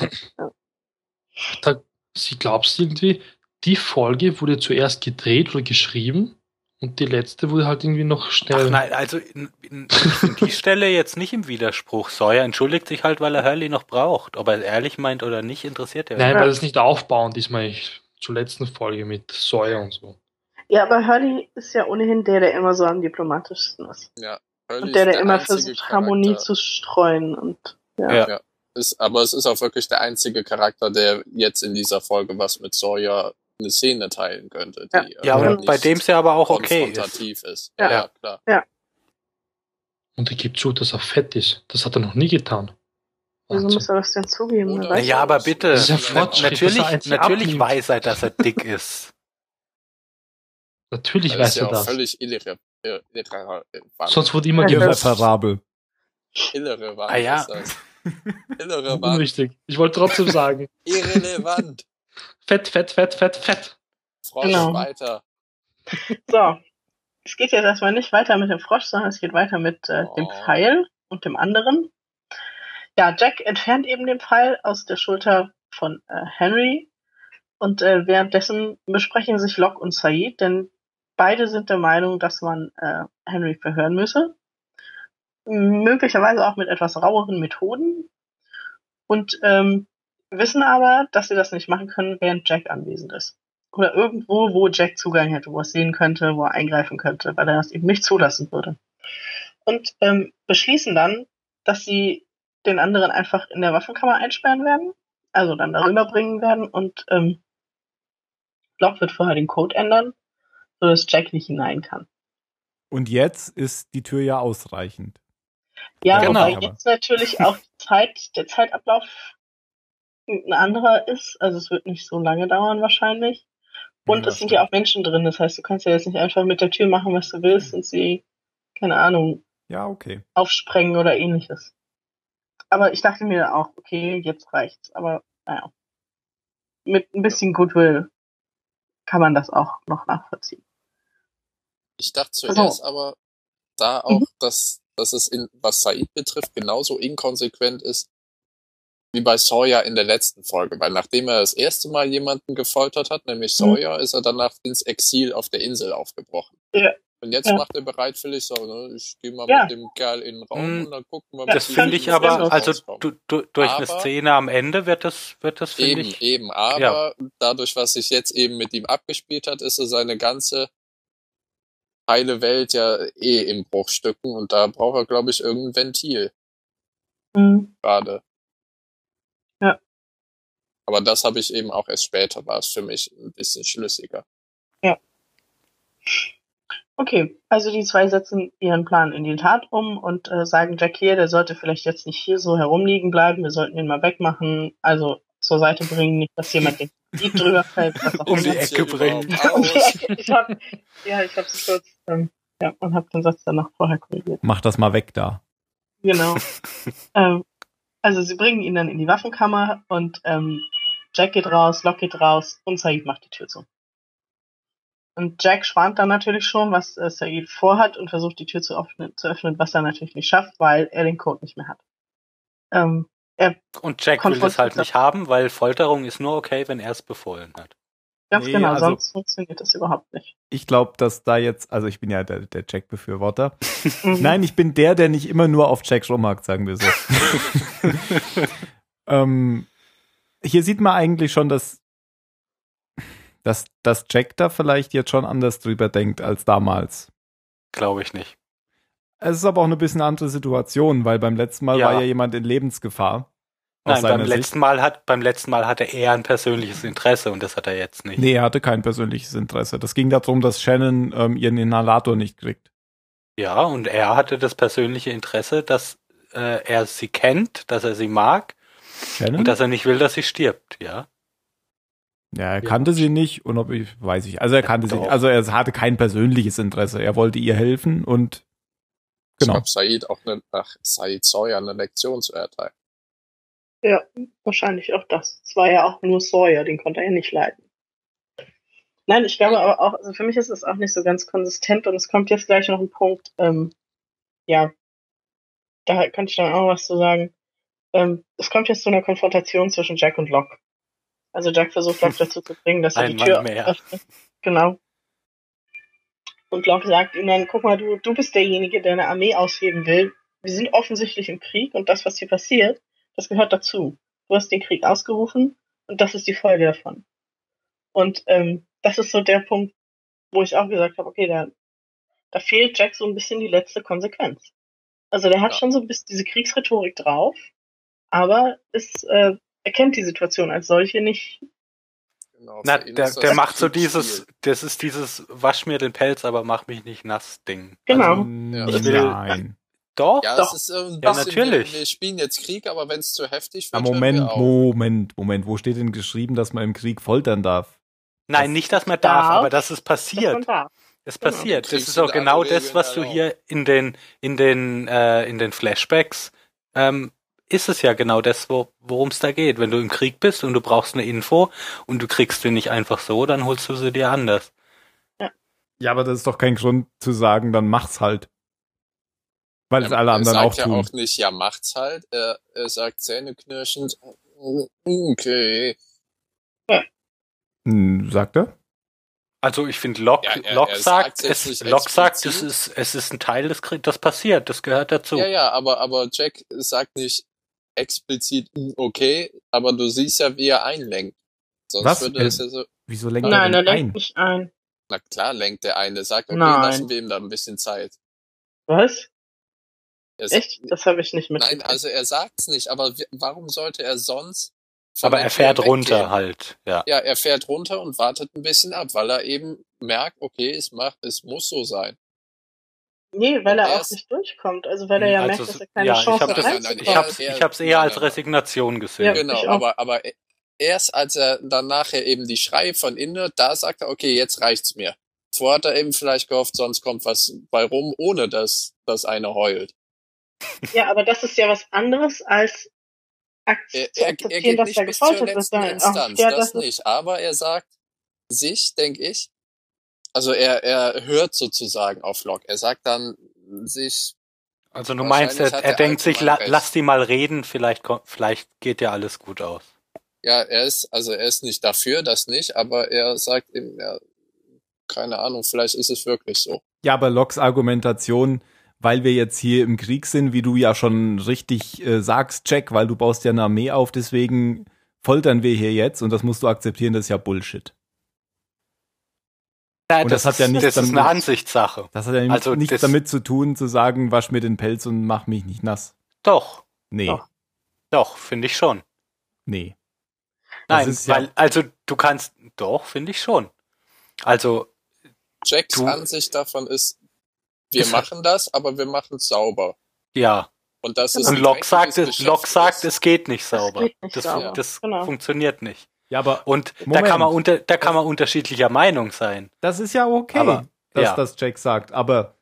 Da, sie glaubst irgendwie, die Folge wurde zuerst gedreht oder geschrieben und die letzte wurde halt irgendwie noch schnell. Ach nein, also in, in, ich finde die Stelle jetzt nicht im Widerspruch. Sawyer entschuldigt sich halt, weil er Hurley noch braucht. Ob er es ehrlich meint oder nicht, interessiert er Nein, Ja. weil es nicht aufbauend ist, meine ich, zur letzten Folge mit Sawyer und so. Ja, aber Hurley ist ja ohnehin der, der immer so am diplomatischsten ist. Hurley Und der, ist der immer versucht, Charakter. Harmonie zu streuen und ja. Ja. Ist, aber es ist auch wirklich der einzige Charakter, der jetzt in dieser Folge was mit Sawyer eine Szene teilen könnte. Ja. Die, Ja, äh, und bei nicht dem es ja aber auch okay ist. konfrontativ ist. Ja. Ja, klar. Und er gibt zu, dass er fett ist. Das hat er noch nie getan. Wieso muss er das denn zugeben? Ja, ja aber bitte. Ist ja er natürlich natürlich weiß er, dass er dick ist. Natürlich Das weiß ist ja er auch das. völlig irre, irre, irre, Sonst wurde immer Ja. Irreparabel. irrelevant Ah, ja. ist das. Irrelevant. Unrichtig. Ich wollte trotzdem sagen. Irrelevant. Fett, fett, fett, fett, fett. Frosch Genau. weiter. So. Es geht jetzt erstmal nicht weiter mit dem Frosch, sondern es geht weiter mit äh, dem Oh. Pfeil und dem anderen. Ja, Jack entfernt eben den Pfeil aus der Schulter von äh, Henry und äh, währenddessen besprechen sich Locke und Said, denn beide sind der Meinung, dass man äh, Henry verhören müsse. Möglicherweise auch mit etwas raueren Methoden und ähm, wissen aber, dass sie das nicht machen können, während Jack anwesend ist oder irgendwo, wo Jack Zugang hätte, wo er es sehen könnte, wo er eingreifen könnte, weil er das eben nicht zulassen würde. Und ähm, beschließen dann, dass sie den anderen einfach in der Waffenkammer einsperren werden, also dann darüber bringen werden und ähm, Locke wird vorher den Code ändern, sodass Jack nicht hinein kann. Und jetzt ist die Tür ja ausreichend. Ja, Genau. wobei jetzt natürlich auch die Zeit, der Zeitablauf ein anderer ist, also es wird nicht so lange dauern wahrscheinlich. Und Ja, es sind ja stimmt. auch Menschen drin, das heißt, du kannst ja jetzt nicht einfach mit der Tür machen, was du willst und sie, keine Ahnung, Ja, okay. aufsprengen oder ähnliches. Aber ich dachte mir auch, okay, jetzt reicht's. Aber naja. Mit ein bisschen Goodwill kann man das auch noch nachvollziehen. Ich dachte Also- zuerst aber, da auch, Mhm. dass, dass es in, was Said betrifft, genauso inkonsequent ist, wie bei Sawyer in der letzten Folge. Weil nachdem er das erste Mal jemanden gefoltert hat, nämlich Mhm. Sawyer, ist er danach ins Exil auf der Insel aufgebrochen. Ja. Und jetzt Ja. macht er bereitwillig so, ne, ich gehe mal Ja. mit dem Kerl in den Raum Mm, und dann gucken wir, Das wie finde ich das aber, also du, du, durch eine Aber- Szene am Ende wird das, wird das finde Eben, ich. eben. Aber dadurch, was sich jetzt eben mit ihm abgespielt hat, ist so seine ganze heile Welt ja eh im Bruchstücken und da braucht er, glaube ich, irgendein Ventil Mhm. gerade. Ja. Aber das habe ich eben auch erst später, war es für mich ein bisschen schlüssiger. Okay, also die zwei setzen ihren Plan in die Tat um und äh, sagen Jack hier, der sollte vielleicht jetzt nicht hier so herumliegen bleiben, wir sollten ihn mal wegmachen, also zur Seite bringen, nicht, dass jemand den Lied drüber fällt. Was auch Um die Ecke bringen. Um die? Ecke. Ich hab, ja, ich habe es kurz, ähm, ja, und habe den Satz dann noch vorher korrigiert. Mach das mal weg da. Genau. ähm, also sie bringen ihn dann in die Waffenkammer und ähm, Jack geht raus, Locke geht raus und Said macht die Tür zu. Und Jack schwant dann natürlich schon, was äh, Said vorhat und versucht die Tür zu öffnen, zu öffnen, was er natürlich nicht schafft, weil er den Code nicht mehr hat. Ähm, Und Jack will das Konfrontiert halt nicht haben, weil Folterung ist nur okay, wenn er es befohlen hat. Ganz Nee, genau, also- sonst funktioniert das überhaupt nicht. Ich glaube, dass da jetzt, also ich bin ja der, der Jack-Befürworter. Mhm. Nein, ich bin der, der nicht immer nur auf Jack rumhakt, sagen wir so. ähm, hier sieht man eigentlich schon, dass, dass, dass Jack da vielleicht jetzt schon anders drüber denkt als damals. Glaube ich nicht. Es ist aber auch eine bisschen andere Situation, weil beim letzten Mal Ja. war ja jemand in Lebensgefahr. Nein, beim Sicht. letzten Mal hat, beim letzten Mal hatte er ein persönliches Interesse und das hat er jetzt nicht. Nee, er hatte kein persönliches Interesse. Das ging darum, dass Shannon ähm, ihren Inhalator nicht kriegt. Ja, und er hatte das persönliche Interesse, dass äh, er sie kennt, dass er sie mag Shannon? und dass er nicht will, dass sie stirbt, ja. Ja, er Ja. kannte sie nicht und ob ich, weiß ich. Also er kannte sie Doch. nicht. Also er hatte kein persönliches Interesse. Er wollte ihr helfen und Ich genau. glaube, Said auch eine, nach Said Sawyer eine Lektion zu erteilen. Ja, wahrscheinlich auch das. Es war ja auch nur Sawyer, den konnte er ja nicht leiden. Nein, ich glaube aber auch, also für mich ist es auch nicht so ganz konsistent und es kommt jetzt gleich noch ein Punkt, ähm, ja, da könnte ich dann auch was zu sagen. Ähm, es kommt jetzt zu einer Konfrontation zwischen Jack und Locke. Also Jack versucht Locke dazu zu bringen, dass er die Tür mehr. öffnet. Genau. Und Locke sagt ihm dann, guck mal, du, du bist derjenige, der eine Armee ausheben will. Wir sind offensichtlich im Krieg und das, was hier passiert, das gehört dazu. Du hast den Krieg ausgerufen und das ist die Folge davon. Und ähm, das ist so der Punkt, wo ich auch gesagt habe, okay, da, da fehlt Jack so ein bisschen die letzte Konsequenz. Also der hat Ja. schon so ein bisschen diese Kriegsrhetorik drauf, aber es äh, erkennt die Situation als solche nicht. Genau, Na, der, der macht so dieses, das ist dieses Wasch mir den Pelz, aber mach mich nicht nass Ding. Genau. Ja. Ich will- Nein. Doch, Ja, Doch. es ist äh, ein Ja, bisschen, natürlich. Wir, wir spielen jetzt Krieg, aber wenn es zu heftig Ah, wird, hören Moment, wir auf. Moment, Moment. Wo steht denn geschrieben, dass man im Krieg foltern darf? nein, nicht, dass man darf, Darf, aber dass es passiert. Es Genau. passiert. Du Das ist auch genau das, was du hier in den, in den, äh, in den Flashbacks, ähm, ist es ja genau das, wo, worum es da geht. Wenn du im Krieg bist und du brauchst eine Info und du kriegst sie nicht einfach so, dann holst du sie dir anders. Ja, aber das ist doch kein Grund zu sagen, dann mach's halt. Weil es Er- alle anderen er auch sagt tun. ja auch nicht, ja, macht's halt. Er, er sagt zähneknirschend, okay. Hm, sagt er? Also ich finde, Locke, Ja, er- Locke er sagt, es, nicht Locke sagt, es ist, es ist ein Teil des Kriegs, das passiert, das gehört dazu. Ja, ja, aber, aber Jack sagt nicht explizit, "Mm, okay, aber du siehst ja, wie er einlenkt. Sonst Was? würde es ja so, Wieso lenkt Nein, er er denn lenkt ein? nicht ein. na klar lenkt der eine, sagt, okay, Nein. lassen wir ihm da ein bisschen Zeit. Was? Er Echt? Das habe ich nicht Nein, mitbekommen. also er sagt's nicht, aber warum sollte er sonst aber er fährt runter halt, ja. Ja, er fährt runter und wartet ein bisschen ab, weil er eben merkt, okay, es macht, es muss so sein. nee, weil er er auch ist- nicht durchkommt. Also weil er ja Also merkt, es- dass er keine ja, ich Chance habe hat. das, Nein, nein, ich hab's, ich hab's eher nein, als nein, nein. Resignation gesehen. Ja. Genau, ich aber, aber erst als er dann nachher eben die Schreie von innen, da sagt er, okay, jetzt reicht's mir. Vorher hat er eben vielleicht gehofft, sonst kommt was bei rum, ohne dass, dass einer heult. Ja, aber das ist ja was anderes als ak Er, er, er akzeptieren, geht dass nicht er bis zur gefoltert wird. Nein, Instanz, ach, ja, das, das ist, nicht. Aber er sagt sich, denke ich, also er, er hört sozusagen auf Locke. Er sagt dann sich, Also du meinst, er, er denkt sich, la, lass die mal reden, vielleicht, vielleicht geht ja alles gut aus. ja, er ist, also er ist nicht dafür, das nicht, aber er sagt eben, ja, keine Ahnung, vielleicht ist es wirklich so. Ja, aber Locks Argumentation, weil wir jetzt hier im Krieg sind, wie du ja schon richtig äh, sagst, Jack, weil du baust ja eine Armee auf, deswegen foltern wir hier jetzt und das musst du akzeptieren, das ist ja Bullshit. Ja, Und das hat ja ist- nichts Das ist damit- eine Ansichtssache. Das hat ja Also nichts das- damit zu tun, zu sagen, wasch mir den Pelz und mach mich nicht nass. Doch, Nee, Doch. doch, finde ich schon. nee. Das Nein, ist ja- weil, also du kannst, doch, finde ich schon. Also, Jacks Du- Ansicht davon ist, wir Ist- machen das, aber wir machen es sauber. ja. Und das ist Und ein Locke sagt, es, Locke sagt, es geht nicht sauber. geht nicht das sauber. das Genau. funktioniert nicht. Ja, aber Und da Moment. kann man unter, da kann man unterschiedlicher Meinung sein. das ist ja okay, Aber, dass ja. das Jack sagt. Aber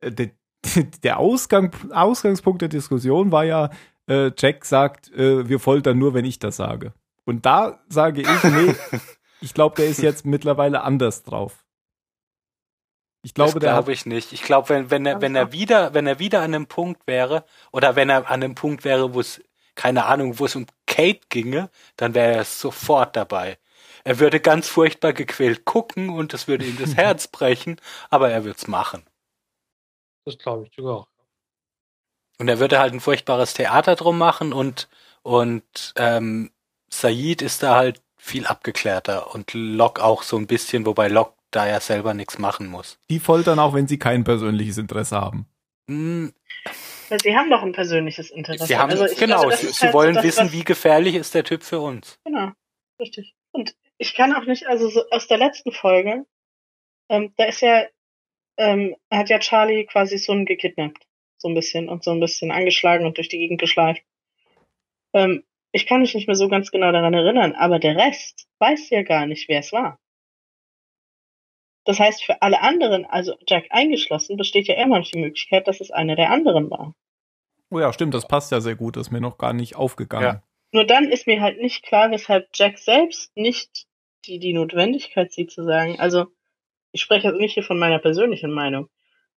äh, der, der Ausgang, Ausgangspunkt der Diskussion war ja, äh, Jack sagt, äh, wir foltern nur, wenn ich das sage. Und da sage ich, nee, ich glaube, der ist jetzt mittlerweile anders drauf. Ich glaube, das glaube ich nicht. Ich glaube, wenn, wenn er, wenn er wieder, wenn er wieder an einem Punkt wäre, oder wenn er an einem Punkt wäre, wo es, keine Ahnung, wo es um Kate ginge, dann wäre er sofort dabei. Er würde ganz furchtbar gequält gucken und es würde ihm das Herz brechen, aber er wird's machen. Das glaube ich sogar auch. Und er würde halt ein furchtbares Theater drum machen und, und ähm, Said ist da halt viel abgeklärter und Locke auch so ein bisschen, wobei Locke da ja selber nichts machen muss. die foltern auch, wenn sie kein persönliches Interesse haben. Hm, Weil sie haben doch ein persönliches Interesse. Sie haben, also ich genau, glaube, das sie, sie halt so wollen das, wissen, wie gefährlich ist der Typ für uns. Genau, richtig. Und ich kann auch nicht, also so aus der letzten Folge, ähm, da ist ja, ähm, hat ja Charlie quasi Sun gekidnappt. So ein bisschen und so ein bisschen angeschlagen und durch die Gegend geschleift. Ähm, ich kann mich nicht mehr so ganz genau daran erinnern, aber der Rest weiß ja gar nicht, wer es war. Das heißt, für alle anderen, also Jack eingeschlossen, besteht ja immer noch die Möglichkeit, dass es einer der anderen war. Oh ja, stimmt, das passt ja sehr gut, das ist mir noch gar nicht aufgegangen. Ja. Nur dann ist mir halt nicht klar, weshalb Jack selbst nicht die, die Notwendigkeit sieht zu sagen. Also, ich spreche jetzt nicht hier von meiner persönlichen Meinung.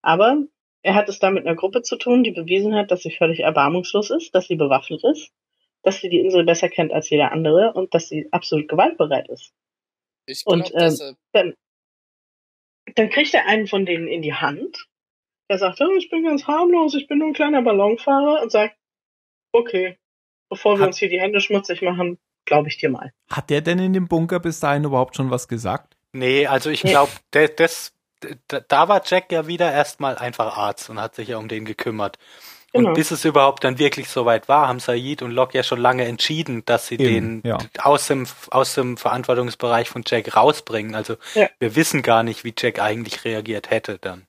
Aber er hat es da mit einer Gruppe zu tun, die bewiesen hat, dass sie völlig erbarmungslos ist, dass sie bewaffnet ist, dass sie die Insel besser kennt als jeder andere und dass sie absolut gewaltbereit ist. Ich Und, glaube, dass ähm, Dann, kriegt er einen von denen in die Hand, der sagt, oh, ich bin ganz harmlos, ich bin nur ein kleiner Ballonfahrer und sagt, okay, bevor wir Hat- uns hier die Hände schmutzig machen, glaube ich dir mal. Hat der denn in dem Bunker bis dahin überhaupt schon was gesagt? Nee, also ich Nee. glaube, das, da, da war Jack ja wieder erstmal einfach Arzt und hat sich ja um den gekümmert. Genau. Und bis es überhaupt dann wirklich soweit war, haben Said und Locke ja schon lange entschieden, dass sie Eben, den ja. aus, dem, aus dem Verantwortungsbereich von Jack rausbringen. Also Ja. wir wissen gar nicht, wie Jack eigentlich reagiert hätte dann.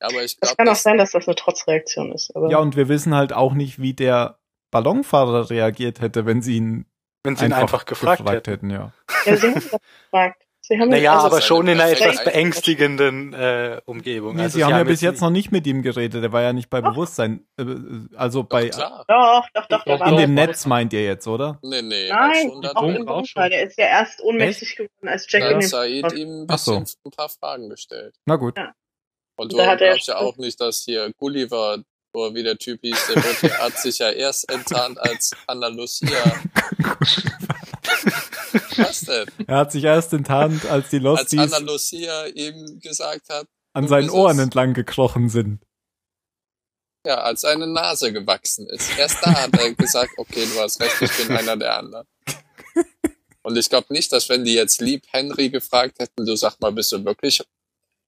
aber ich Es glaube, kann auch sein, dass das eine Trotzreaktion ist. Aber Ja, und wir wissen halt auch nicht, wie der Ballonfahrer reagiert hätte, wenn sie ihn Wenn sie ihn einfach gefragt, hätten. ja. ja, sie haben das gefragt. Sie haben Naja, also, aber schon in einer etwas beängstigenden äh, Umgebung. Nee, also sie haben ja bis nicht- jetzt noch nicht mit ihm geredet, der war ja nicht bei Doch. Bewusstsein. Äh, Also doch, bei klar. Doch, doch, doch, der In war in doch, dem doch. Netz meint ihr jetzt, oder? Nee, nee, Nein, schon da auch drin. im Auch Bunker. schon. Der ist ja erst ohnmächtig geworden, als Jack in den Said ihm ein Ach so. ein paar Fragen gestellt. Na gut. Ja. Und du glaubst ja auch nicht, dass hier Gulliver, oder wie der Typ hieß, der wurde, hat sich ja erst enttarnt als Andalusia. Was denn? Er hat sich erst enttarnt, als die Als Losties Andalusia ihm gesagt hat, an seinen Ohren entlang gekrochen sind. ja, als seine Nase gewachsen ist. Erst da hat er gesagt, okay, du hast recht, ich bin einer der anderen. Und ich glaube nicht, dass wenn die jetzt lieb Henry gefragt hätten, du sag mal, bist du wirklich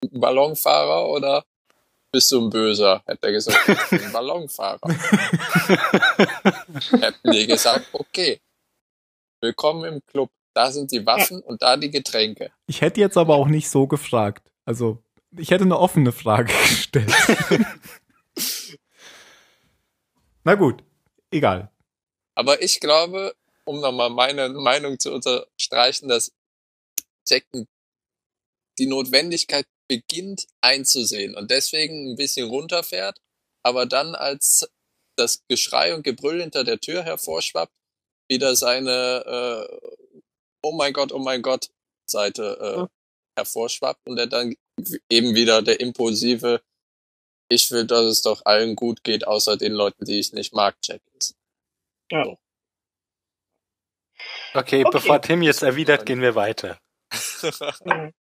ein Ballonfahrer oder bist du ein Böser? Hätte er gesagt, ich bin ein Ballonfahrer. Hätten die gesagt, okay, willkommen im Club. Da sind die Waffen und da die Getränke. Ich hätte jetzt aber auch nicht so gefragt. Also, ich hätte eine offene Frage gestellt. Na gut, egal. Aber ich glaube, um nochmal meine Meinung zu unterstreichen, dass Jack die Notwendigkeit beginnt einzusehen und deswegen ein bisschen runterfährt, aber dann als das Geschrei und Gebrüll hinter der Tür hervorschwappt, wieder seine äh, Oh mein Gott, oh mein Gott Seite äh, Mhm. hervorschwappt und er dann eben wieder der impulsive Ich will, dass es doch allen gut geht, außer den Leuten, die ich nicht mag, Jack ist. Okay, Okay. bevor Tim jetzt erwidert, gehen wir weiter. Ja.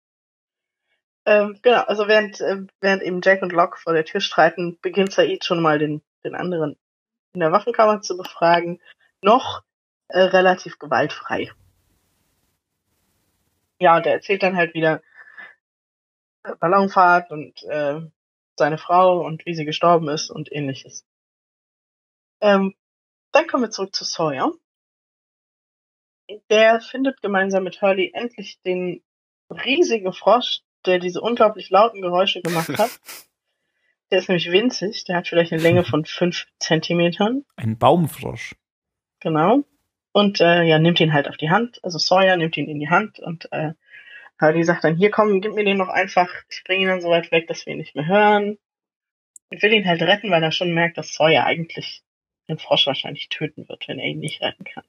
Ähm, genau, also während, äh, während eben Jack und Locke vor der Tür streiten, beginnt Said schon mal den, den anderen in der Waffenkammer zu befragen. Noch äh, relativ gewaltfrei. Ja, und er erzählt dann halt wieder äh, Ballonfahrt und äh, seine Frau und wie sie gestorben ist und ähnliches. Ähm, dann kommen wir zurück zu Sawyer. Der findet gemeinsam mit Hurley endlich den riesigen Frosch, der diese unglaublich lauten Geräusche gemacht hat. Der ist nämlich winzig, der hat vielleicht eine Länge von fünf Zentimetern, Ein Baumfrosch. genau. Und äh, ja, nimmt ihn halt auf die Hand. Also Sawyer nimmt ihn in die Hand und äh, Hurley sagt dann, hier komm, gib mir den noch einfach. Ich bringe ihn dann so weit weg, dass wir ihn nicht mehr hören. Und will ihn halt retten, weil er schon merkt, dass Sawyer eigentlich den Frosch wahrscheinlich töten wird, wenn er ihn nicht retten kann.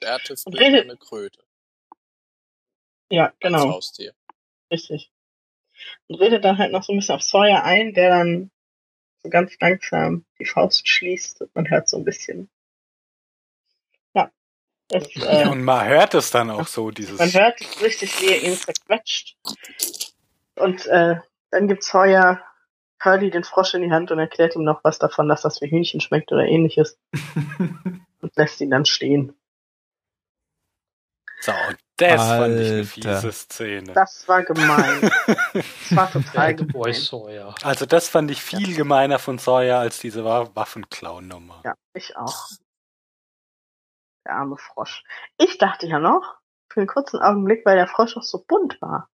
Der hatte früher redet- eine Kröte Ja, als genau. Haustier. Richtig. Und redet dann halt noch so ein bisschen auf Sawyer ein, der dann so ganz langsam die Faust schließt und man hört so ein bisschen. Es, Ja, äh, und man hört es dann auch so, dieses. man hört richtig, wie er ihn zerquetscht. Und äh, dann gibt Sawyer Hurley den Frosch in die Hand und erklärt ihm noch was davon, dass das wie Hühnchen schmeckt oder ähnliches. und lässt ihn dann stehen. So, das fand ich eine Alter. fiese Szene. Das war gemein. Das war total gemein. Sawyer. Also das fand ich viel gemeiner von Sawyer als diese Wa- Waffenklau-Nummer. Ja, ich auch. Der arme Frosch. Ich dachte ja noch, für einen kurzen Augenblick, weil der Frosch auch so bunt war,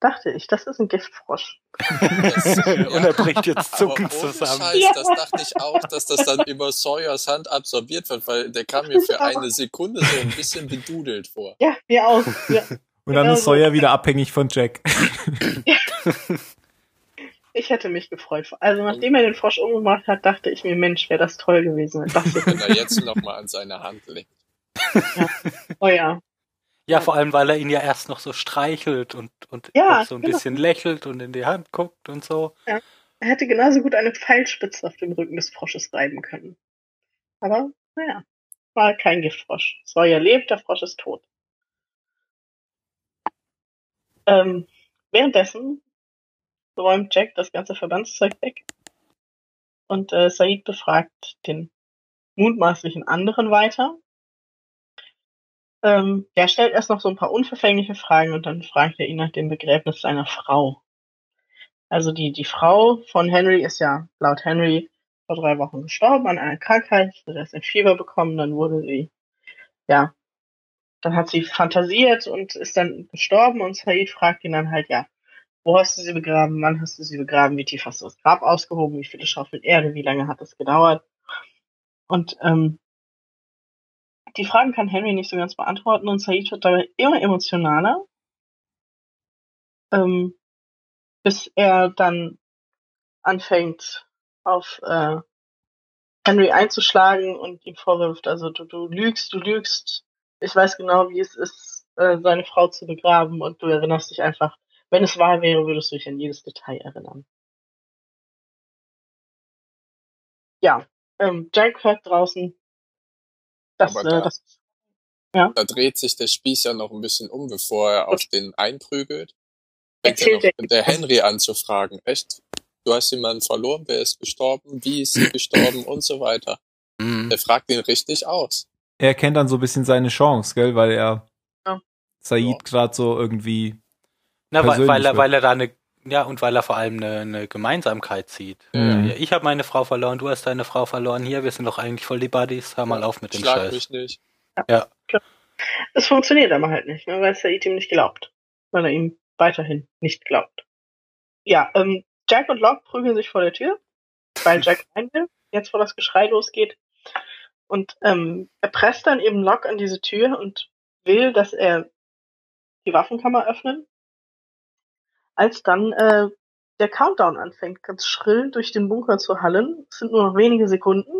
dachte ich, das ist ein Giftfrosch. Und er bricht jetzt Aber zuckend ohne zusammen. Scheiß, Ja. das dachte ich auch, dass das dann über Sawyers Hand absorbiert wird, weil der kam mir für eine Sekunde so ein bisschen bedudelt vor. Ja, mir auch. Ja. Und dann Genau ist so. Sawyer wieder abhängig von Jack. Ich hätte mich gefreut. Also nachdem er den Frosch umgebracht hat, dachte ich mir, Mensch, wäre das toll gewesen. wenn Das Wenn er jetzt nochmal an seine Hand legt. oh ja. Ja, vor allem, weil er ihn ja erst noch so streichelt und, und Ja, so ein genau. bisschen lächelt und in die Hand guckt und so. Ja. Er hätte genauso gut eine Pfeilspitze auf dem Rücken des Frosches reiben können. Aber, naja, war kein Giftfrosch. Sawyer lebt, der Frosch ist tot. Ähm, währenddessen räumt Jack das ganze Verbandszeug weg und äh, Said befragt den mutmaßlichen anderen weiter. Ähm, der stellt erst noch so ein paar unverfängliche Fragen und dann fragt er ihn nach dem Begräbnis seiner Frau. Also die, die Frau von Henry ist ja laut Henry vor drei Wochen gestorben an einer Krankheit, sie hat erst ein Fieber bekommen, dann wurde sie, ja, dann hat sie fantasiert und ist dann gestorben und Said fragt ihn dann halt, ja, wo hast du sie begraben, wann hast du sie begraben, wie tief hast du das Grab ausgehoben, wie viele Schaufeln Erde, wie lange hat es gedauert? Und ähm, die Fragen kann Henry nicht so ganz beantworten und Said wird dabei immer emotionaler, ähm, bis er dann anfängt auf äh, Henry einzuschlagen und ihm vorwirft, also du, du lügst, du lügst, ich weiß genau, wie es ist, äh, seine Frau zu begraben und du erinnerst dich einfach, wenn es wahr wäre, würdest du dich an jedes Detail erinnern. Ja, ähm, Jack hört draußen, dass, Aber äh, da- das Da dreht sich der Spieß ja noch ein bisschen um, bevor er auf den einprügelt. Fängt er er- noch der Henry an zu fragen, echt? Du hast jemanden verloren, wer ist gestorben, wie ist sie gestorben und so weiter. Mhm. Der fragt ihn richtig aus. Er kennt dann so ein bisschen seine Chance, gell, weil er Ja. Said Ja. gerade so irgendwie. Na, weil, weil er, weil er da eine, ja, und weil er vor allem eine, eine Gemeinsamkeit sieht. Mhm. Ja, ich habe meine Frau verloren, du hast deine Frau verloren. Hier, wir sind doch eigentlich voll die Buddies. Hör mal auf mit dem Schlag Scheiß. mich nicht. Es funktioniert aber halt nicht, ne, weil Said ihm nicht glaubt. Weil er ihm weiterhin nicht glaubt. Ja, ähm, Jack und Locke prügeln sich vor der Tür, weil Jack rein will, jetzt wo das Geschrei losgeht. Und ähm, er presst dann eben Locke an diese Tür und will, dass er die Waffenkammer öffnen. Als dann äh, der Countdown anfängt, ganz schrill durch den Bunker zu hallen. Es sind nur noch wenige Sekunden.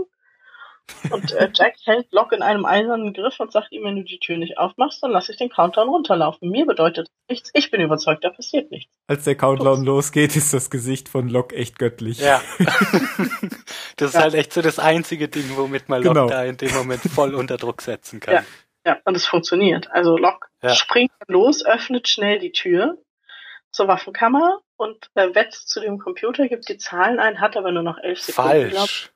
Und äh, Jack hält Locke in einem eisernen Griff und sagt ihm, wenn du die Tür nicht aufmachst, dann lass ich den Countdown runterlaufen. Mir bedeutet das nichts. Ich bin überzeugt, da passiert nichts. Als der Countdown losgeht, ist das Gesicht von Locke echt göttlich. Ja. das ist Ja. halt echt so das einzige Ding, womit man Locke Genau. da in dem Moment voll unter Druck setzen kann. Ja. Ja, und es funktioniert. Also Locke Ja. springt los, öffnet schnell die Tür zur Waffenkammer und äh, wetzt zu dem Computer, gibt die Zahlen ein, hat aber nur noch elf Sekunden. Falsch.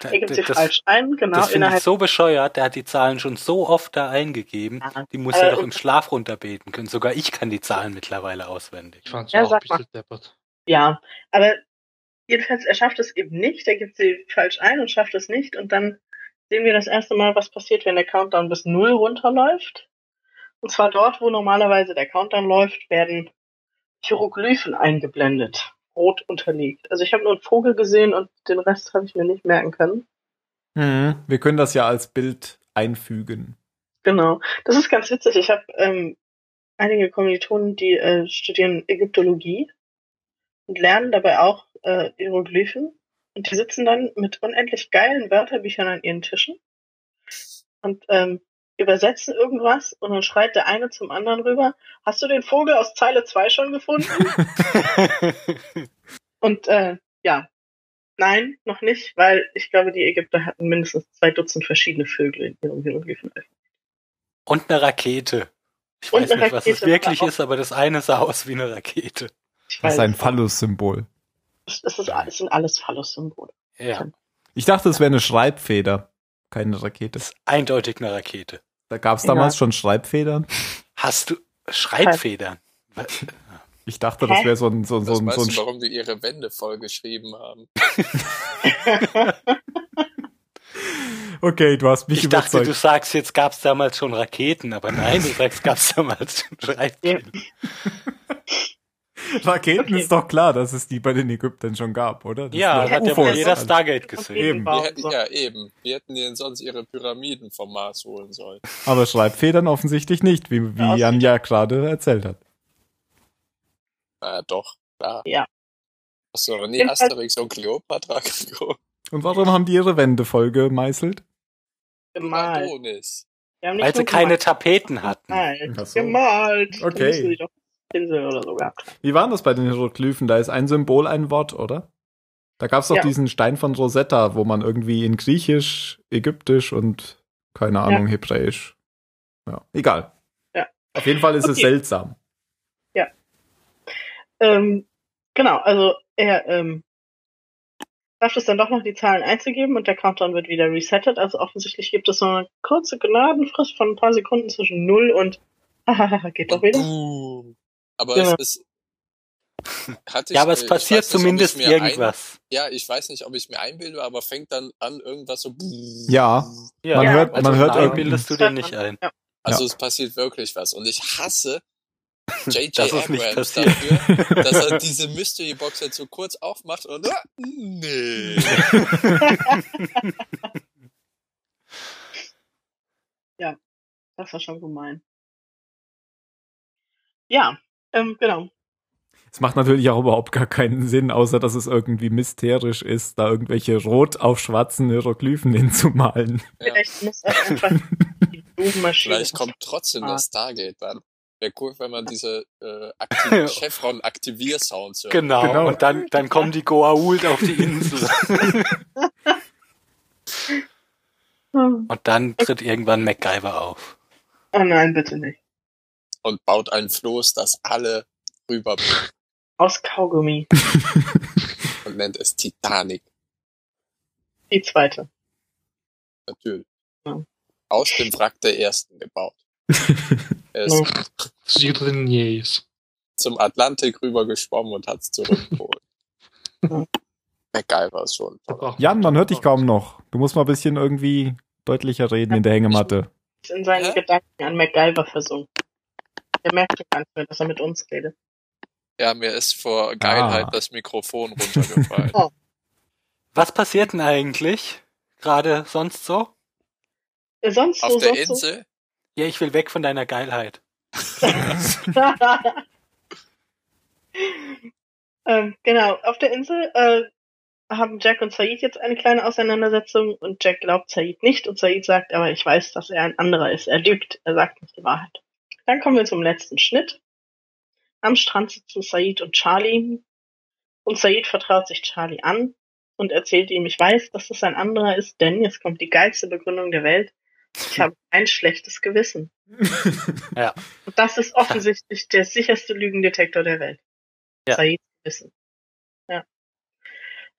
Da- Er gibt sie das falsch ein, genau. das finde ich so bescheuert. Der hat die Zahlen schon so oft da eingegeben. Ja. Die muss Aber- er doch im Schlaf runterbeten können. Sogar ich kann die Zahlen mittlerweile auswendig. Ich fand's Ja, auch ein bisschen deppert. Ja, aber jedenfalls, er schafft es eben nicht, er gibt sie falsch ein und schafft es nicht und dann sehen wir das erste Mal, was passiert, wenn der Countdown bis null runterläuft. Und zwar dort, wo normalerweise der Countdown läuft, werden Hieroglyphen eingeblendet, rot unterlegt. Also ich habe nur einen Vogel gesehen und den Rest habe ich mir nicht merken können. Mhm. Wir können das ja als Bild einfügen. Genau. Das ist ganz witzig. Ich habe ähm, einige Kommilitonen, die äh, studieren Ägyptologie und lernen dabei auch äh, Hieroglyphen. Und die sitzen dann mit unendlich geilen Wörterbüchern an ihren Tischen und ähm, übersetzen irgendwas und dann schreit der eine zum anderen rüber, hast du den Vogel aus Zeile 2 schon gefunden? und äh, ja, nein, noch nicht, weil ich glaube, die Ägypter hatten mindestens zwei Dutzend verschiedene Vögel in ihrem Hieroglyphen. Und eine Rakete. Ich Und weiß nicht, was es Rakete wirklich ist, aber das eine sah aus wie eine Rakete. Ich Das ist ein Phallus-Symbol. Es, es, ist, es sind alles Phallus-Symbole. Ja, Ich dachte, es wäre eine Schreibfeder, keine Rakete. das ist eindeutig eine Rakete. Da gab es Ja. damals schon Schreibfedern. Hast du Schreibfedern? Ich dachte, das Hä? wäre so ein, so, so, Das ein- so ein du, warum die ihre Wände vollgeschrieben haben. Okay, du hast mich Ich dachte, du überzeugt. sagst, jetzt gab es damals schon Raketen, aber nein, du sagst, gab es damals schon Schreibfedern. Raketen Okay. ist doch klar, dass es die bei den Ägyptern schon gab, oder? Das Ja, hat ja wohl jeder Stargate gesehen. Eben. So. ja, eben. Wie hätten die denn sonst ihre Pyramiden vom Mars holen sollen? Aber Schreibfedern offensichtlich nicht, wie, wie Ja, Jan ja gerade erzählt hat. Na doch, klar. Ja. Hast du noch nie Asterix und Cleopatra geguckt? Und warum haben die ihre Wände voll gemeißelt? gemalt. Wir Weil sie keine gemalt. Tapeten hatten. Ach so. Gemalt. Okay. Insel oder so gehabt. Wie waren das bei den Hieroglyphen? Da ist ein Symbol ein Wort, oder? Da gab es doch Ja. diesen Stein von Rosetta, wo man irgendwie in Griechisch, Ägyptisch und keine Ahnung, Hebräisch. Ja, egal. Ja. Auf jeden Fall ist es Okay. seltsam. Ähm, genau, also er ähm, schafft es dann doch noch, die Zahlen einzugeben und der Countdown wird wieder resettet. Also offensichtlich gibt es so eine kurze Gnadenfrist von ein paar Sekunden zwischen 0 und geht doch wieder. Boom. Aber Genau. es ist. Hatte Ja, ich, aber äh, es ich passiert nicht, zumindest irgendwas. Ein, ja, ich weiß nicht, ob ich mir einbilde, aber fängt dann an, irgendwas so. Ja. Ja, Man hört- also man hört nein, irgendwie- bildest du dir nicht ein. Ja. Also Ja. es passiert wirklich was. Und ich hasse J.J. Abrams dafür, dass er diese Mystery Box jetzt so kurz aufmacht und ah, nee. Das war schon gemein. Ja, ähm, genau. Es macht natürlich auch überhaupt gar keinen Sinn, außer dass es irgendwie mysterisch ist, da irgendwelche rot auf schwarzen Hieroglyphen hinzumalen. Ja. Vielleicht muss auch einfach die Blumenmaschine. Vielleicht kommt trotzdem Ah. das Stargate dann. Wäre cool, wenn man diese äh, aktiv Chevron Aktiviersounds hört. Genau. Genau. Und dann, dann kommen die Goa'uld auf die Insel. Oh Und dann tritt irgendwann MacGyver auf. nein, bitte nicht. Und baut ein Floß, das alle rüber Aus Kaugummi. und nennt es Titanic. Die zweite. Natürlich. Ja. Aus dem Wrack der ersten gebaut. Er ist zum Atlantik rüber geschwommen und hat's zurückgeholt. MacGyver ist schon. Jan, man hört dich kaum noch. Du musst mal ein bisschen irgendwie deutlicher reden in der Hängematte. Ist in seinen Hä? Gedanken an MacGyver versunken. Er merkt gar nicht mehr, dass er mit uns redet. Ja, mir ist vor Geilheit Ah. das Mikrofon runtergefallen. Oh. Was passiert denn eigentlich? Gerade sonst so? Äh, Sonst Auf so, der sonst Insel? Ja, ich will weg von deiner Geilheit. So. ähm, genau, auf der Insel äh, haben Jack und Said jetzt eine kleine Auseinandersetzung und Jack glaubt Said nicht und Said sagt, aber ich weiß, dass er ein anderer ist. Er lügt, er sagt nicht die Wahrheit. Dann kommen wir zum letzten Schnitt. Am Strand sitzen Said und Charlie und Said vertraut sich Charlie an und erzählt ihm, ich weiß, dass das ein anderer ist, denn jetzt kommt die geilste Begründung der Welt. Ich habe ein schlechtes Gewissen. Ja. Und das ist offensichtlich der sicherste Lügendetektor der Welt. Ja. Said wissen. Ja.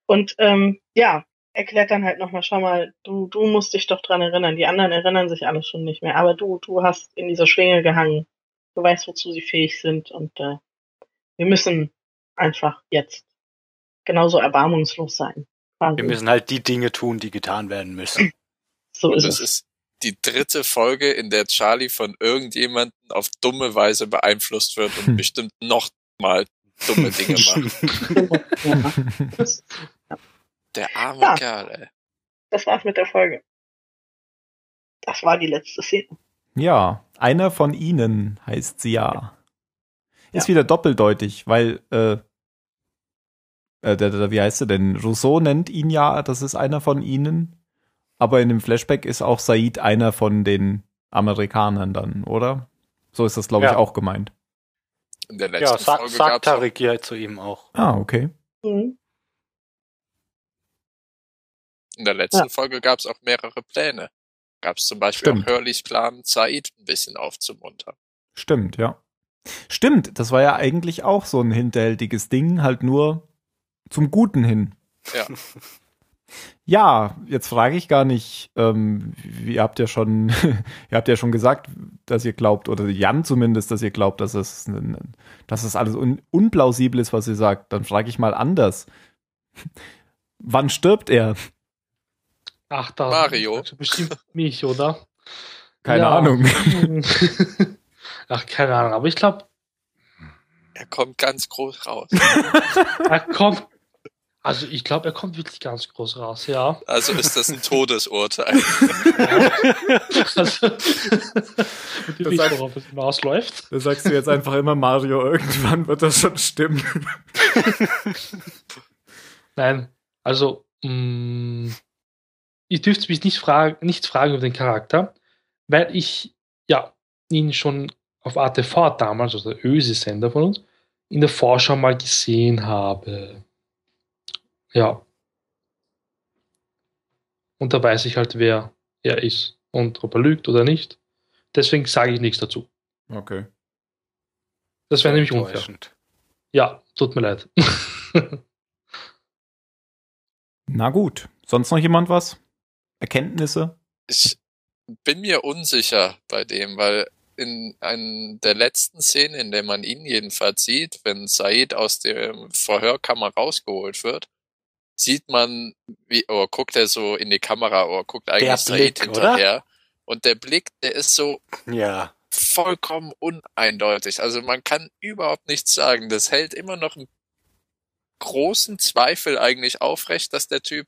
Und ähm, ja, erklärt dann halt nochmal, schau mal, du, du musst dich doch dran erinnern. Die anderen erinnern sich alle schon nicht mehr. Aber du, du hast in dieser Schwinge gehangen. Du weißt, wozu sie fähig sind. Und äh, wir müssen einfach jetzt genauso erbarmungslos sein. Quasi. Wir müssen halt die Dinge tun, die getan werden müssen. so ist es es. ist die dritte Folge, in der Charlie von irgendjemanden auf dumme Weise beeinflusst wird und bestimmt noch mal dumme Dinge macht. ja. das, Der arme Ja. Kerl, ey. das war's mit der Folge. Das war die letzte Szene. Ja, einer von ihnen heißt sie ja. Ist Ja. wieder doppeldeutig, weil, äh, äh der, der, wie heißt er denn? Rousseau nennt ihn ja, das ist einer von ihnen. Aber in dem Flashback ist auch Said einer von den Amerikanern dann, oder? So ist das, glaube ich, Ja. auch gemeint. In der Ja, letzten sa Folge sagt Tarik ja zu ihm auch. Ah, okay. Mhm. In der letzten Ja. Folge gab's auch mehrere Pläne. Gab's zum Beispiel Stimmt. auch Hurleys Plan, Said ein bisschen aufzumuntern. Stimmt, ja. Stimmt, das war ja eigentlich auch so ein hinterhältiges Ding, halt nur zum Guten hin. Ja. Ja, jetzt frage ich gar nicht, ähm, ihr habt ja schon, ihr habt ja schon gesagt, dass ihr glaubt, oder Jan zumindest, dass ihr glaubt, dass es, dass es alles un unplausibel ist, was ihr sagt. Dann frage ich mal anders. Wann stirbt er? Ach, da. Mario. Bestimmt mich, oder? Keine Ja. Ahnung. Ach, keine Ahnung. Aber ich glaube, Er kommt ganz groß raus. er kommt. Also ich glaube, er kommt wirklich ganz groß raus, ja. Also ist das ein Todesurteil. Also, und wisst, sagt- worauf es hinausläuft. Da sagst du jetzt einfach immer Mario, irgendwann wird das schon stimmen. Nein, also, mh, ihr dürft mich nicht fragen, nichts fragen über den Charakter, weil ich, ja, ihn schon auf ATV damals, also der Ösi-Sender von uns, in der Vorschau mal gesehen habe. Ja. Und da weiß ich halt, wer er ist und ob er lügt oder nicht. Deswegen sage ich nichts dazu. Okay. Das wäre nämlich unfair. Ja, tut mir leid. Na gut. Sonst noch jemand was? Erkenntnisse? Ich bin mir unsicher bei dem, weil in einer der letzten Szenen, in der man ihn jedenfalls sieht, wenn Said aus der Verhörkammer rausgeholt wird, sieht man, wie, oder guckt er so in die Kamera oder guckt eigentlich Der Said Blick, hinterher. Und der Blick, der ist so Ja. vollkommen uneindeutig. Also man kann überhaupt nichts sagen. Das hält immer noch einen großen Zweifel eigentlich aufrecht, dass der Typ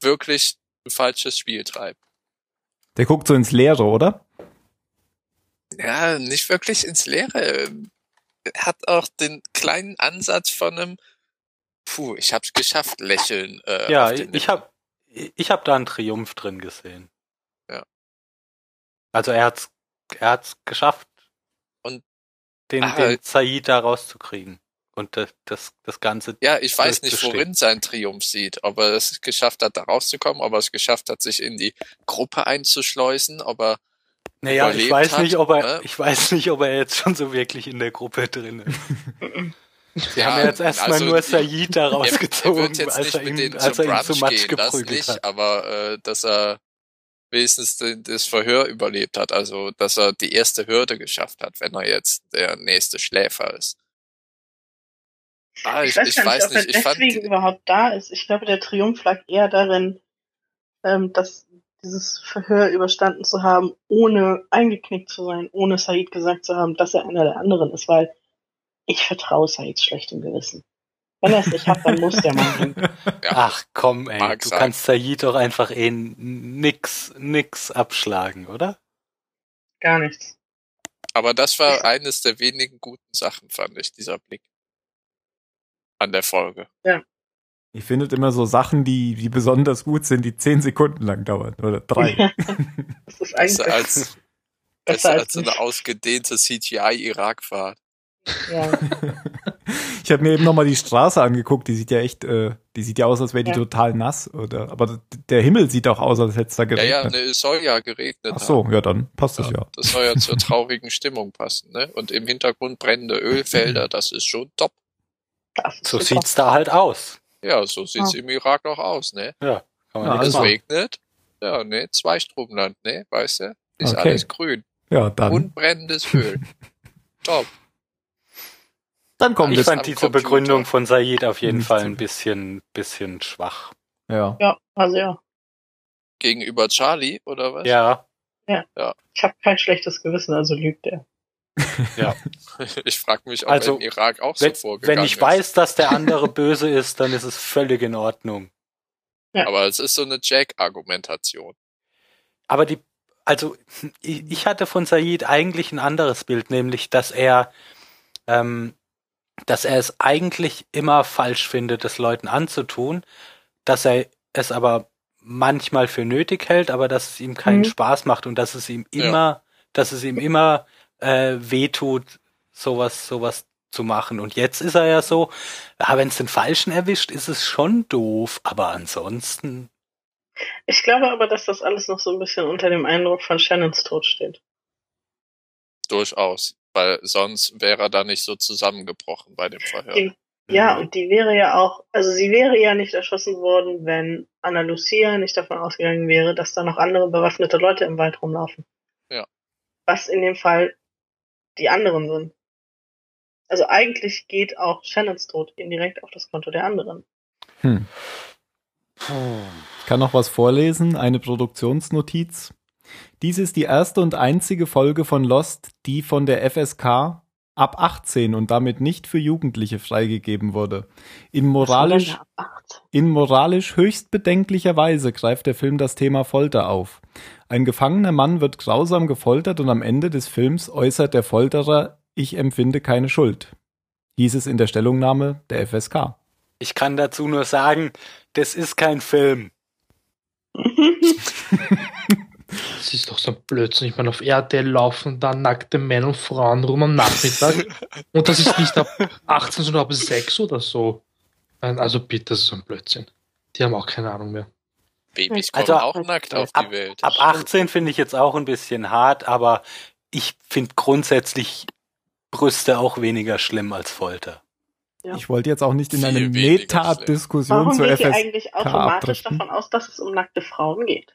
wirklich falsches Spiel treibt. Der guckt so ins Leere, oder? Ja, nicht wirklich ins Leere. Er hat auch den kleinen Ansatz von einem Puh, ich hab's geschafft, lächeln. Äh, Ja, ich habe ich hab da einen Triumph drin gesehen. Ja. Also er hat's, er hat's geschafft, Und- den, Ah, den Said da rauszukriegen. Und das, das, das Ganze. Ja, ich weiß nicht, worin sein Triumph sieht. Ob er es geschafft hat, da rauszukommen, ob er es geschafft hat, sich in die Gruppe einzuschleusen, ob er Naja, ich weiß hat, nicht, ob er, ne? ich weiß nicht, ob er jetzt schon so wirklich in der Gruppe drin ist. Wir Ja, haben ja jetzt erstmal also nur Said da er, er rausgezogen, wird jetzt als er mit ihn, als er ihn zu Matsch gehen, geprügelt nicht, hat. aber äh, dass er wenigstens das Verhör überlebt hat, also dass er die erste Hürde geschafft hat, wenn er jetzt der nächste Schläfer ist. Ah, Ich, weiß gar nicht, ob er ich fand deswegen überhaupt da ist. Ich glaube, der Triumph lag eher darin, ähm, dass dieses Verhör überstanden zu haben, ohne eingeknickt zu sein, ohne Said gesagt zu haben, dass er einer der anderen ist, weil ich vertraue Said schlechtem Gewissen. Wenn er es nicht hat, dann muss der Mann ja, Ach komm, ey, Mag du sein. kannst Said doch einfach eh nix, nix abschlagen, oder? Gar nichts. aber das war eines der wenigen guten Sachen, fand ich, dieser Blick an der Folge. Ich finde immer so Sachen, die, die besonders gut sind, die zehn Sekunden lang dauern. Oder drei. Das ist Besser eigentlich als, besser besser als als so eine ausgedehnte CGI-Irak-Fahrt. ja. Ich habe mir eben nochmal die Straße angeguckt, die sieht ja echt, äh, die sieht ja aus, als wäre die Ja. total nass, oder? Aber der Himmel sieht auch aus, als hätte es da Ja, ja, geregnet. ne, es soll ja geregnet Ach so, ja, dann passt das haben. ja. Das soll ja zur traurigen Stimmung passen, ne? Und im Hintergrund brennende Ölfelder, das ist schon top. So super. sieht's da halt aus. Ja, so sieht's Ah. im Irak auch aus, ne? Kann man Ja, Es also. regnet. Ja, ne? Zweistromland, ne? Weißt du? Ist Okay. alles grün. Ja, dann, Und brennendes Öl. top. dann kommen Ich fand diese Computer. Begründung von Said auf jeden Fall ein bisschen, bisschen schwach. Ja. Ja, also ja. Gegenüber Charlie, oder was? Ja, Ich habe kein schlechtes Gewissen, also lügt er. Ich frage mich, ob Also, er im Irak auch wenn, so vorgegangen wenn ich ist. weiß, dass der andere böse ist, dann ist es völlig in Ordnung. Aber es ist so eine Jack-Argumentation. Aber die, also ich, ich hatte von Said eigentlich ein anderes Bild, nämlich, dass er, ähm, dass er es eigentlich immer falsch findet, es Leuten anzutun, dass er es aber manchmal für nötig hält, aber dass es ihm keinen Mhm. Spaß macht und dass es ihm Ja. immer, dass es ihm immer äh, wehtut, sowas, sowas zu machen. Und jetzt ist er ja so, ja, wenn es den Falschen erwischt, ist es schon doof, aber ansonsten Ich glaube aber, dass das alles noch so ein bisschen unter dem Eindruck von Shannons Tod steht. Durchaus. Weil sonst wäre er da nicht so zusammengebrochen bei dem Verhör. Die- Ja, Mhm. und die wäre ja auch, also sie wäre ja nicht erschossen worden, wenn Anna Lucia nicht davon ausgegangen wäre, dass da noch andere bewaffnete Leute im Wald rumlaufen. Ja. Was in dem Fall die anderen sind. Also eigentlich geht auch Shannons Tod indirekt auf das Konto der anderen. Hm. Ich kann noch was vorlesen, eine Produktionsnotiz. Dies ist die erste und einzige Folge von Lost, die von der FSK ab 18 und damit nicht für Jugendliche freigegeben wurde. In moralisch, Was war denn da ab 18? in moralisch höchst bedenklicher Weise greift der Film das Thema Folter auf. Ein gefangener Mann wird grausam gefoltert und am Ende des Films äußert der Folterer, ich empfinde keine Schuld. Hieß es in der Stellungnahme der FSK. Ich kann dazu nur sagen, das ist kein Film. Das ist doch so ein Blödsinn. Ich meine, auf RTL laufen da nackte Männer und Frauen rum am Nachmittag. und das ist nicht ab 18, sondern ab 6 oder so. Also bitte, das ist so ein Blödsinn. Die haben auch keine Ahnung mehr. Babys kommen Also, auch nackt auf die Welt. Ab 18 finde ich jetzt auch ein bisschen hart, aber ich finde grundsätzlich Brüste auch weniger schlimm als Folter. Ja. Ich wollte jetzt auch nicht in Viel eine Meta-Diskussion Warum zur geht ihr eigentlich automatisch abdriften. davon aus, dass es um nackte Frauen geht?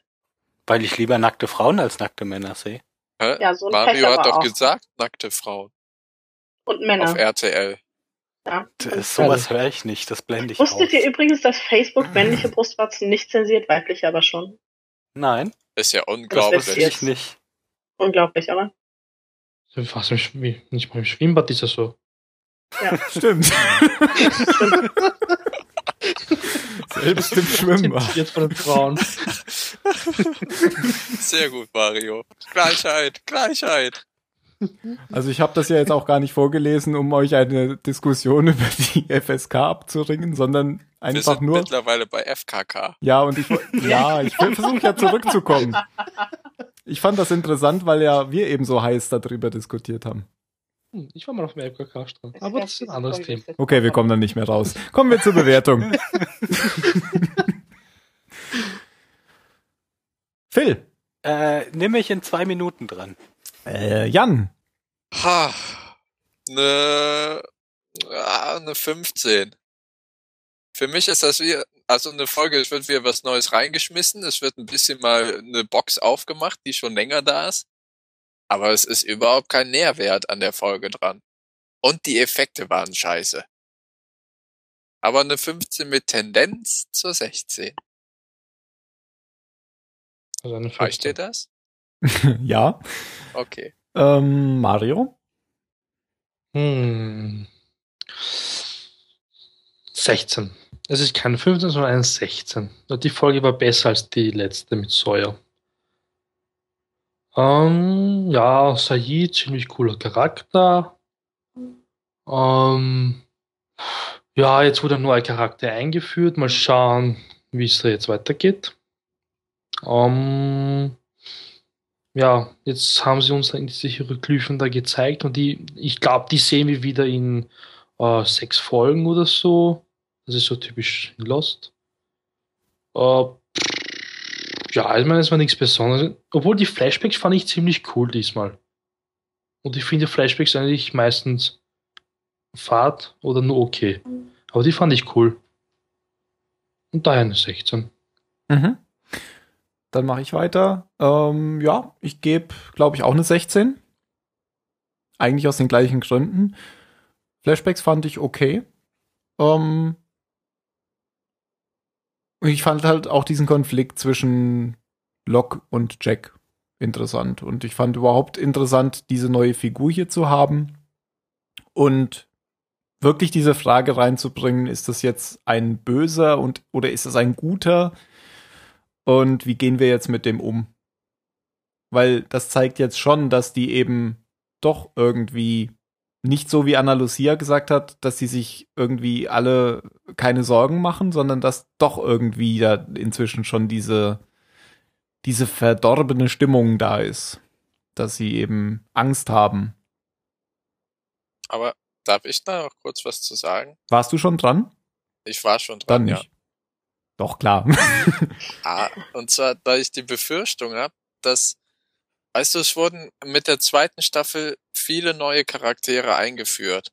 Weil ich lieber nackte Frauen als nackte Männer sehe. Hä? Ja, so ein Mario Pech hat doch auch. gesagt, nackte Frauen Und auf Männer. RTL. Ja. Das, sowas höre ich nicht, das blende ich Wusstet aus. ihr übrigens, dass Facebook männliche Brustwarzen nicht zensiert, weibliche aber schon? Nein, Ist ja das unglaublich. wusste ich nicht. Unglaublich, oder? Fast im Schw nicht mal im Schwimmbad ist das so. Stimmt. Selbst im Schwimmbad. Jetzt von den Frauen. Sehr gut, Mario. Gleichheit, Gleichheit. Also ich habe das ja jetzt auch gar nicht vorgelesen, um euch eine Diskussion über die FSK abzuringen, sondern Wir einfach sind nur. mittlerweile bei FKK. Ja, und ich ja, ich versuche ja zurückzukommen. Ich fand das interessant, weil ja wir eben so heiß darüber diskutiert haben. Hm, Ich war mal auf dem LKK-Strand. Es Aber das ist ein anderes Thema. Okay, wir kommen dann nicht mehr raus. Kommen wir zur Bewertung. Phil. Äh, nimm mich in zwei Minuten dran. Äh, Jan. Ha. Ne, ja, eine 15. Für mich ist das wie, also eine Folge, es wird wieder was Neues reingeschmissen, es wird ein bisschen mal eine Box aufgemacht, die schon länger da ist. Aber es ist überhaupt kein Nährwert an der Folge dran. Und die Effekte waren scheiße. Aber eine 15 mit Tendenz zur 16. Also eine Reicht dir 15. das? ja. Okay. Ähm, Mario. Hm. 16. Es ist keine 15, sondern eine 16. Und Die Folge war besser als die letzte mit Sawyer. Ähm, ja, Said, ziemlich cooler Charakter. Ähm, ja, jetzt wurde ein neuer Charakter eingeführt. Mal schauen, wie es da jetzt weitergeht. Ähm, ja, jetzt haben sie uns eigentlich diese Hieroglyphen da gezeigt und die, ich glaube, die sehen wir wieder in äh, sechs Folgen oder so. Das ist so typisch Lost. Äh, ja, ich meine, es war nichts Besonderes. Obwohl die Flashbacks fand ich ziemlich cool diesmal. Und ich finde Flashbacks eigentlich meistens fad oder nur okay. Aber die fand ich cool. Und daher eine 16. Mhm. Dann mache ich weiter. Ähm, ja, ich gebe, glaube ich, auch eine 16. Eigentlich aus den gleichen Gründen. Flashbacks fand ich okay. Ähm, ich fand halt auch diesen Konflikt zwischen Locke und Jack interessant. Und ich fand überhaupt interessant, diese neue Figur hier zu haben. Und wirklich diese Frage reinzubringen, ist das jetzt ein Böser und oder ist das ein Guter? Und wie gehen wir jetzt mit dem um? Weil das zeigt jetzt schon, dass die eben doch irgendwie nicht so wie Anna Lucia gesagt hat, dass sie sich irgendwie alle keine Sorgen machen, sondern dass doch irgendwie da inzwischen schon diese, diese verdorbene Stimmung da ist. Dass sie eben Angst haben. Aber darf ich da noch kurz was zu sagen? Warst du schon dran? Ich war schon dran, Dann ja. Doch, klar. Ah, und zwar, da ich die Befürchtung habe, dass, weißt du, es wurden mit der zweiten Staffel viele neue Charaktere eingeführt.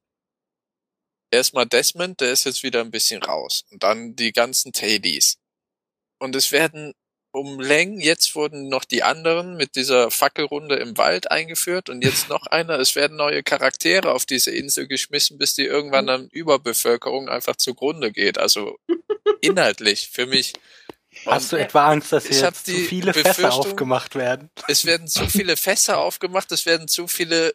Erstmal Desmond, der ist jetzt wieder ein bisschen raus. Und dann die ganzen Tailies. Und es werden um Längen, jetzt wurden noch die anderen mit dieser Fackelrunde im Wald eingeführt und jetzt noch einer. Es werden neue Charaktere auf diese Insel geschmissen, bis die irgendwann an Überbevölkerung einfach zugrunde geht. Also inhaltlich für mich. Hast du etwa Angst, dass hier jetzt zu viele Fässer aufgemacht werden? es werden zu viele Fässer aufgemacht, es werden zu viele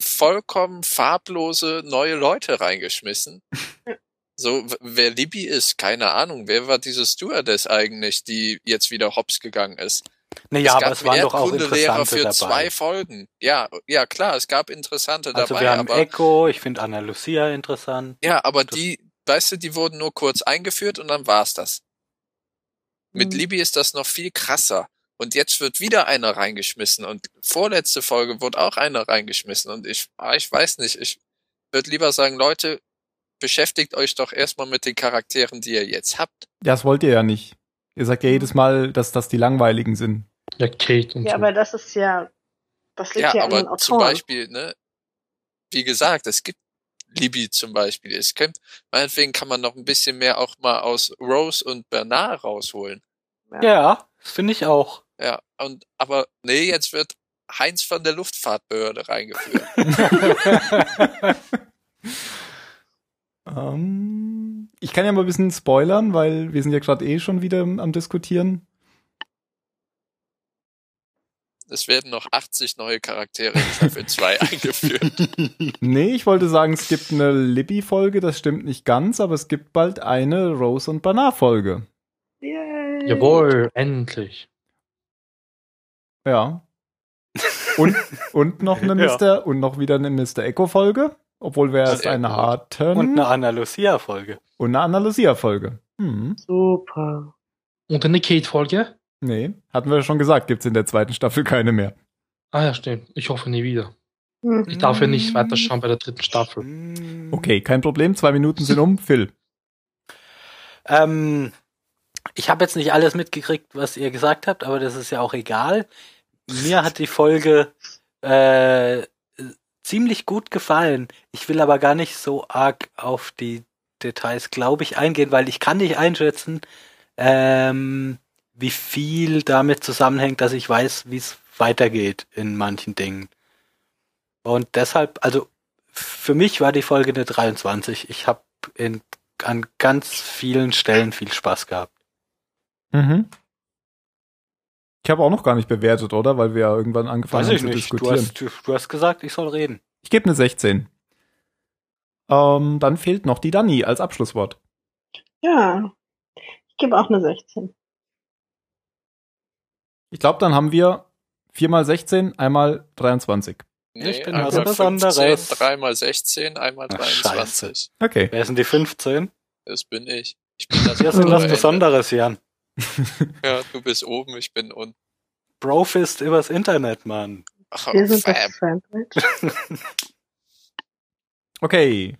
vollkommen farblose neue Leute reingeschmissen. So, wer Libby ist, keine Ahnung. Wer war diese Stewardess eigentlich, die jetzt wieder hops gegangen ist? Naja, aber gab es waren doch auch interessante für dabei. zwei Folgen. Ja, ja klar, es gab interessante Also dabei, wir haben aber Echo, ich finde Anna Lucia interessant. ja, aber die, weißt du, die wurden nur kurz eingeführt und dann war's das. Mit Mhm. Libby ist das noch viel krasser. Und jetzt wird wieder einer reingeschmissen und vorletzte Folge wurde auch einer reingeschmissen und ich, ah, ich weiß nicht, ich würde lieber sagen, Leute, beschäftigt euch doch erstmal mit den Charakteren, die ihr jetzt habt. Das wollt ihr ja nicht. Ihr sagt ja jedes Mal, dass das die langweiligen sind. Ja, Kate und Ja, so. aber das ist ja, das liegt Ja, ja, an den aber zum Autoren. Beispiel, ne, wie gesagt, es gibt Libby zum Beispiel. Es könnte, meinetwegen kann man noch ein bisschen mehr auch mal aus Rose und Bernard rausholen. Ja, das finde ich auch. Ja, und, aber nee, jetzt wird Heinz von der Luftfahrtbehörde reingeführt. Ähm, ich kann ja mal ein bisschen spoilern, weil wir sind ja gerade eh schon wieder am Diskutieren. Es werden noch 80 neue Charaktere in Staffel 2 eingeführt. Nee, ich wollte sagen, es gibt eine Libby-Folge, das stimmt nicht ganz, aber es gibt bald eine Rose und Bernard-Folge. Yay. Jawohl, endlich. Ja. Und, und noch eine Ja. Mr. und noch wieder eine Mr. Echo-Folge, obwohl wir erst Sehr eine hatten. Und eine Anna Lucia-Folge. und eine Analysia-Folge. Hm. Super. Und eine Kate-Folge? Nee, hatten wir schon gesagt, gibt's in der zweiten Staffel keine mehr. Ah ja, stimmt. Ich hoffe nie wieder. Hm. Ich darf ja nicht weiterschauen bei der dritten Staffel. Mm. Okay, kein Problem, zwei Minuten sind um. Phil. Ähm, ich habe jetzt nicht alles mitgekriegt, was ihr gesagt habt, aber das ist ja auch egal. Mir hat die Folge äh, ziemlich gut gefallen. Ich will aber gar nicht so arg auf die Details, glaube ich, eingehen, weil ich kann nicht einschätzen, ähm, wie viel damit zusammenhängt, dass ich weiß, wie es weitergeht in manchen Dingen. Und deshalb, also für mich war die Folge eine 23. Ich habe an ganz vielen Stellen viel Spaß gehabt. Mhm. Ich habe auch noch gar nicht bewertet, oder? Weil wir ja irgendwann angefangen Weiß haben ich zu nicht. Du diskutieren. hast, du, du hast gesagt, ich soll reden. Ich gebe eine 16. Ähm, dann fehlt noch die Dani als Abschlusswort. Ja. Ich gebe auch eine 16. Ich glaube, dann haben wir 4 mal 16, einmal 23. Nee, Ich bin einmal was Besonderes. 15, dreimal 16, einmal Ach, 23. Okay. Wer sind die 15? Das bin ich. Ich bin das Wir sind was. Besonderes, Jan. Ja, du bist oben, ich bin unten. Brofist übers Internet, Mann. Ach, Wir sind das Sandwich. Okay.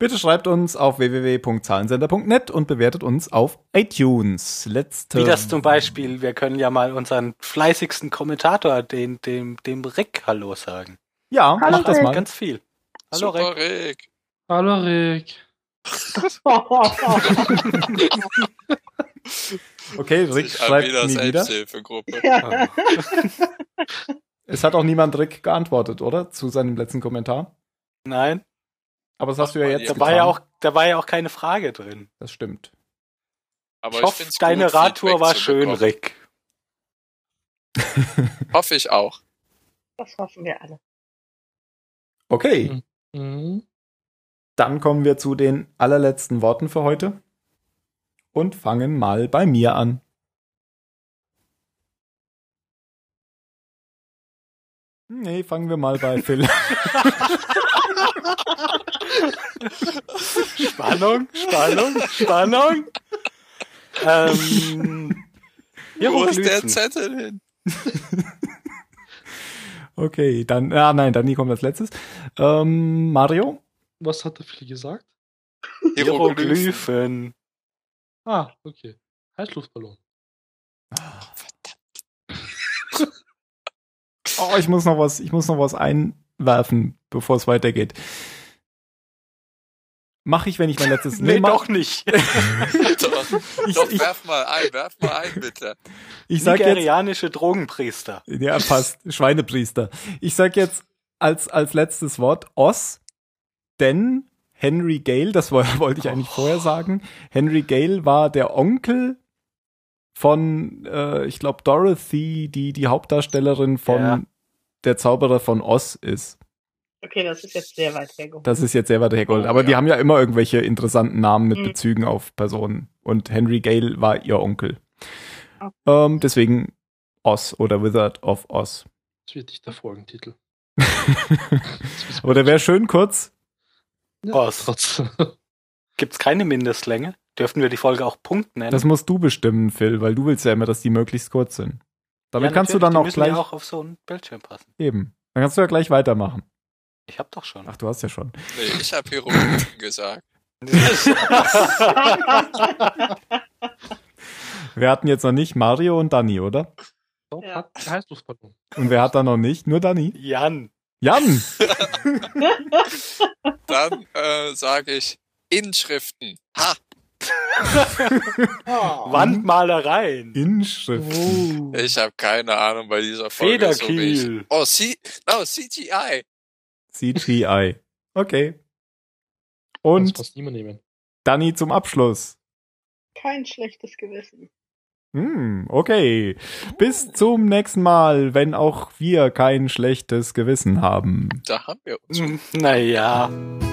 Bitte schreibt uns auf www.zahlensender.net und bewertet uns auf iTunes. Letzte. Wie das zum Beispiel, wir können ja mal unseren fleißigsten Kommentator, den, dem, dem Rick, Hallo sagen. Ja, Hallo, mach das Rick. mal. Ganz viel. Hallo Super, Rick. Rick. Hallo Rick. Okay, Rick schreibt nie wieder. Ja. Es hat auch niemand Rick geantwortet, oder? Zu seinem letzten Kommentar. Nein, Aber das hast du ja jetzt da war ja auch, da war ja auch keine Frage drin. Das stimmt. Aber ich hoffe, find's deine gut, Radtour war schön, bekommen. Rick. Hoffe ich auch. Das hoffen wir alle. Okay, Mhm. dann kommen wir zu den allerletzten Worten für heute und fangen mal bei mir an. Nee, fangen wir mal bei Phil. Spannung, Spannung, Spannung. ähm, Wo ist der. Zettel hin? Okay, dann, ah nein, Dani kommt als letztes. Ähm, Mario? Was hat der Phil gesagt? Hieroglyphen. Ah, okay. Heißluftballon. Oh, ich muss noch was, ich muss noch was einwerfen, bevor es weitergeht. Mache ich, wenn ich mein letztes. Nee, mach- doch nicht. Doch, Ich, doch ich, werf mal ein, werf mal ein, bitte. ich sag jetzt, Nigerianische Drogenpriester. ja, passt, Schweinepriester. Ich sag jetzt als, als letztes Wort Oz, denn Henry Gale, das woll- wollte ich eigentlich vorher sagen, Henry Gale war der Onkel von, äh, ich glaube, Dorothy, die die Hauptdarstellerin von Ja. Der Zauberer von Oz ist. Okay, das ist jetzt sehr weit hergeholt. Das ist jetzt sehr weit hergeholt. Oh, Aber die ja. haben ja immer irgendwelche interessanten Namen mit Mhm. Bezügen auf Personen. Und Henry Gale war ihr Onkel. Oh. Ähm, deswegen Oz oder Wizard of Oz. Das wird nicht der Folgentitel. Aber der wäre schön kurz. Oz. Trotz. Gibt's keine Mindestlänge? Dürften wir die Folge auch Punkt nennen? Das musst du bestimmen, Phil, weil du willst ja immer, dass die möglichst kurz sind. Damit Ja, kannst du dann die auch müssen gleich ja auch auf so einen Bildschirm passen. eben. Dann kannst du ja gleich weitermachen. Ich hab doch schon. Ach, du hast ja schon. Nee, ich habe Hieroglyphen gesagt. Wir hatten jetzt noch nicht Mario und Danny, oder? So, Ja. Heißluftballon. Und wer hat da noch nicht? Nur Danny. Jan. Jan! Dann äh, sage ich Inschriften. Ha! Oh. Wandmalereien. Inschrift. Oh. Ich habe keine Ahnung bei dieser Folge. So. Federkiel. Oh, C no, CGI. CGI. Okay. Und. Danny zum Abschluss. Kein schlechtes Gewissen. Hm, okay. Bis zum nächsten Mal, wenn auch wir kein schlechtes Gewissen haben. Da haben wir uns Hm, Naja,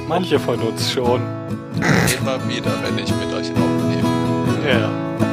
manche von uns schon. immer wieder, wenn ich mit euch aufnehme. Ja.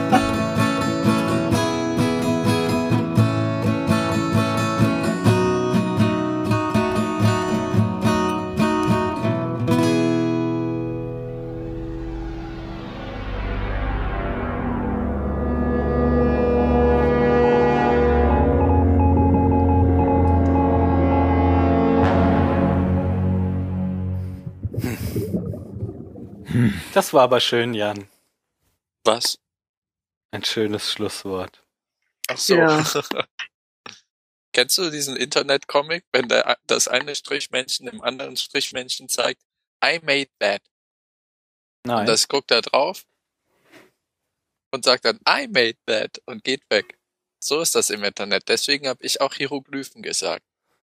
Das war aber schön, Jan. Was? Ein schönes Schlusswort. Ach so. Ja. Kennst du diesen Internet-Comic, wenn der, das eine Strichmännchen dem anderen Strichmännchen zeigt, I made that. Nein. Und das guckt da drauf und sagt dann, I made that und geht weg. So ist das im Internet. Deswegen habe ich auch Hieroglyphen gesagt.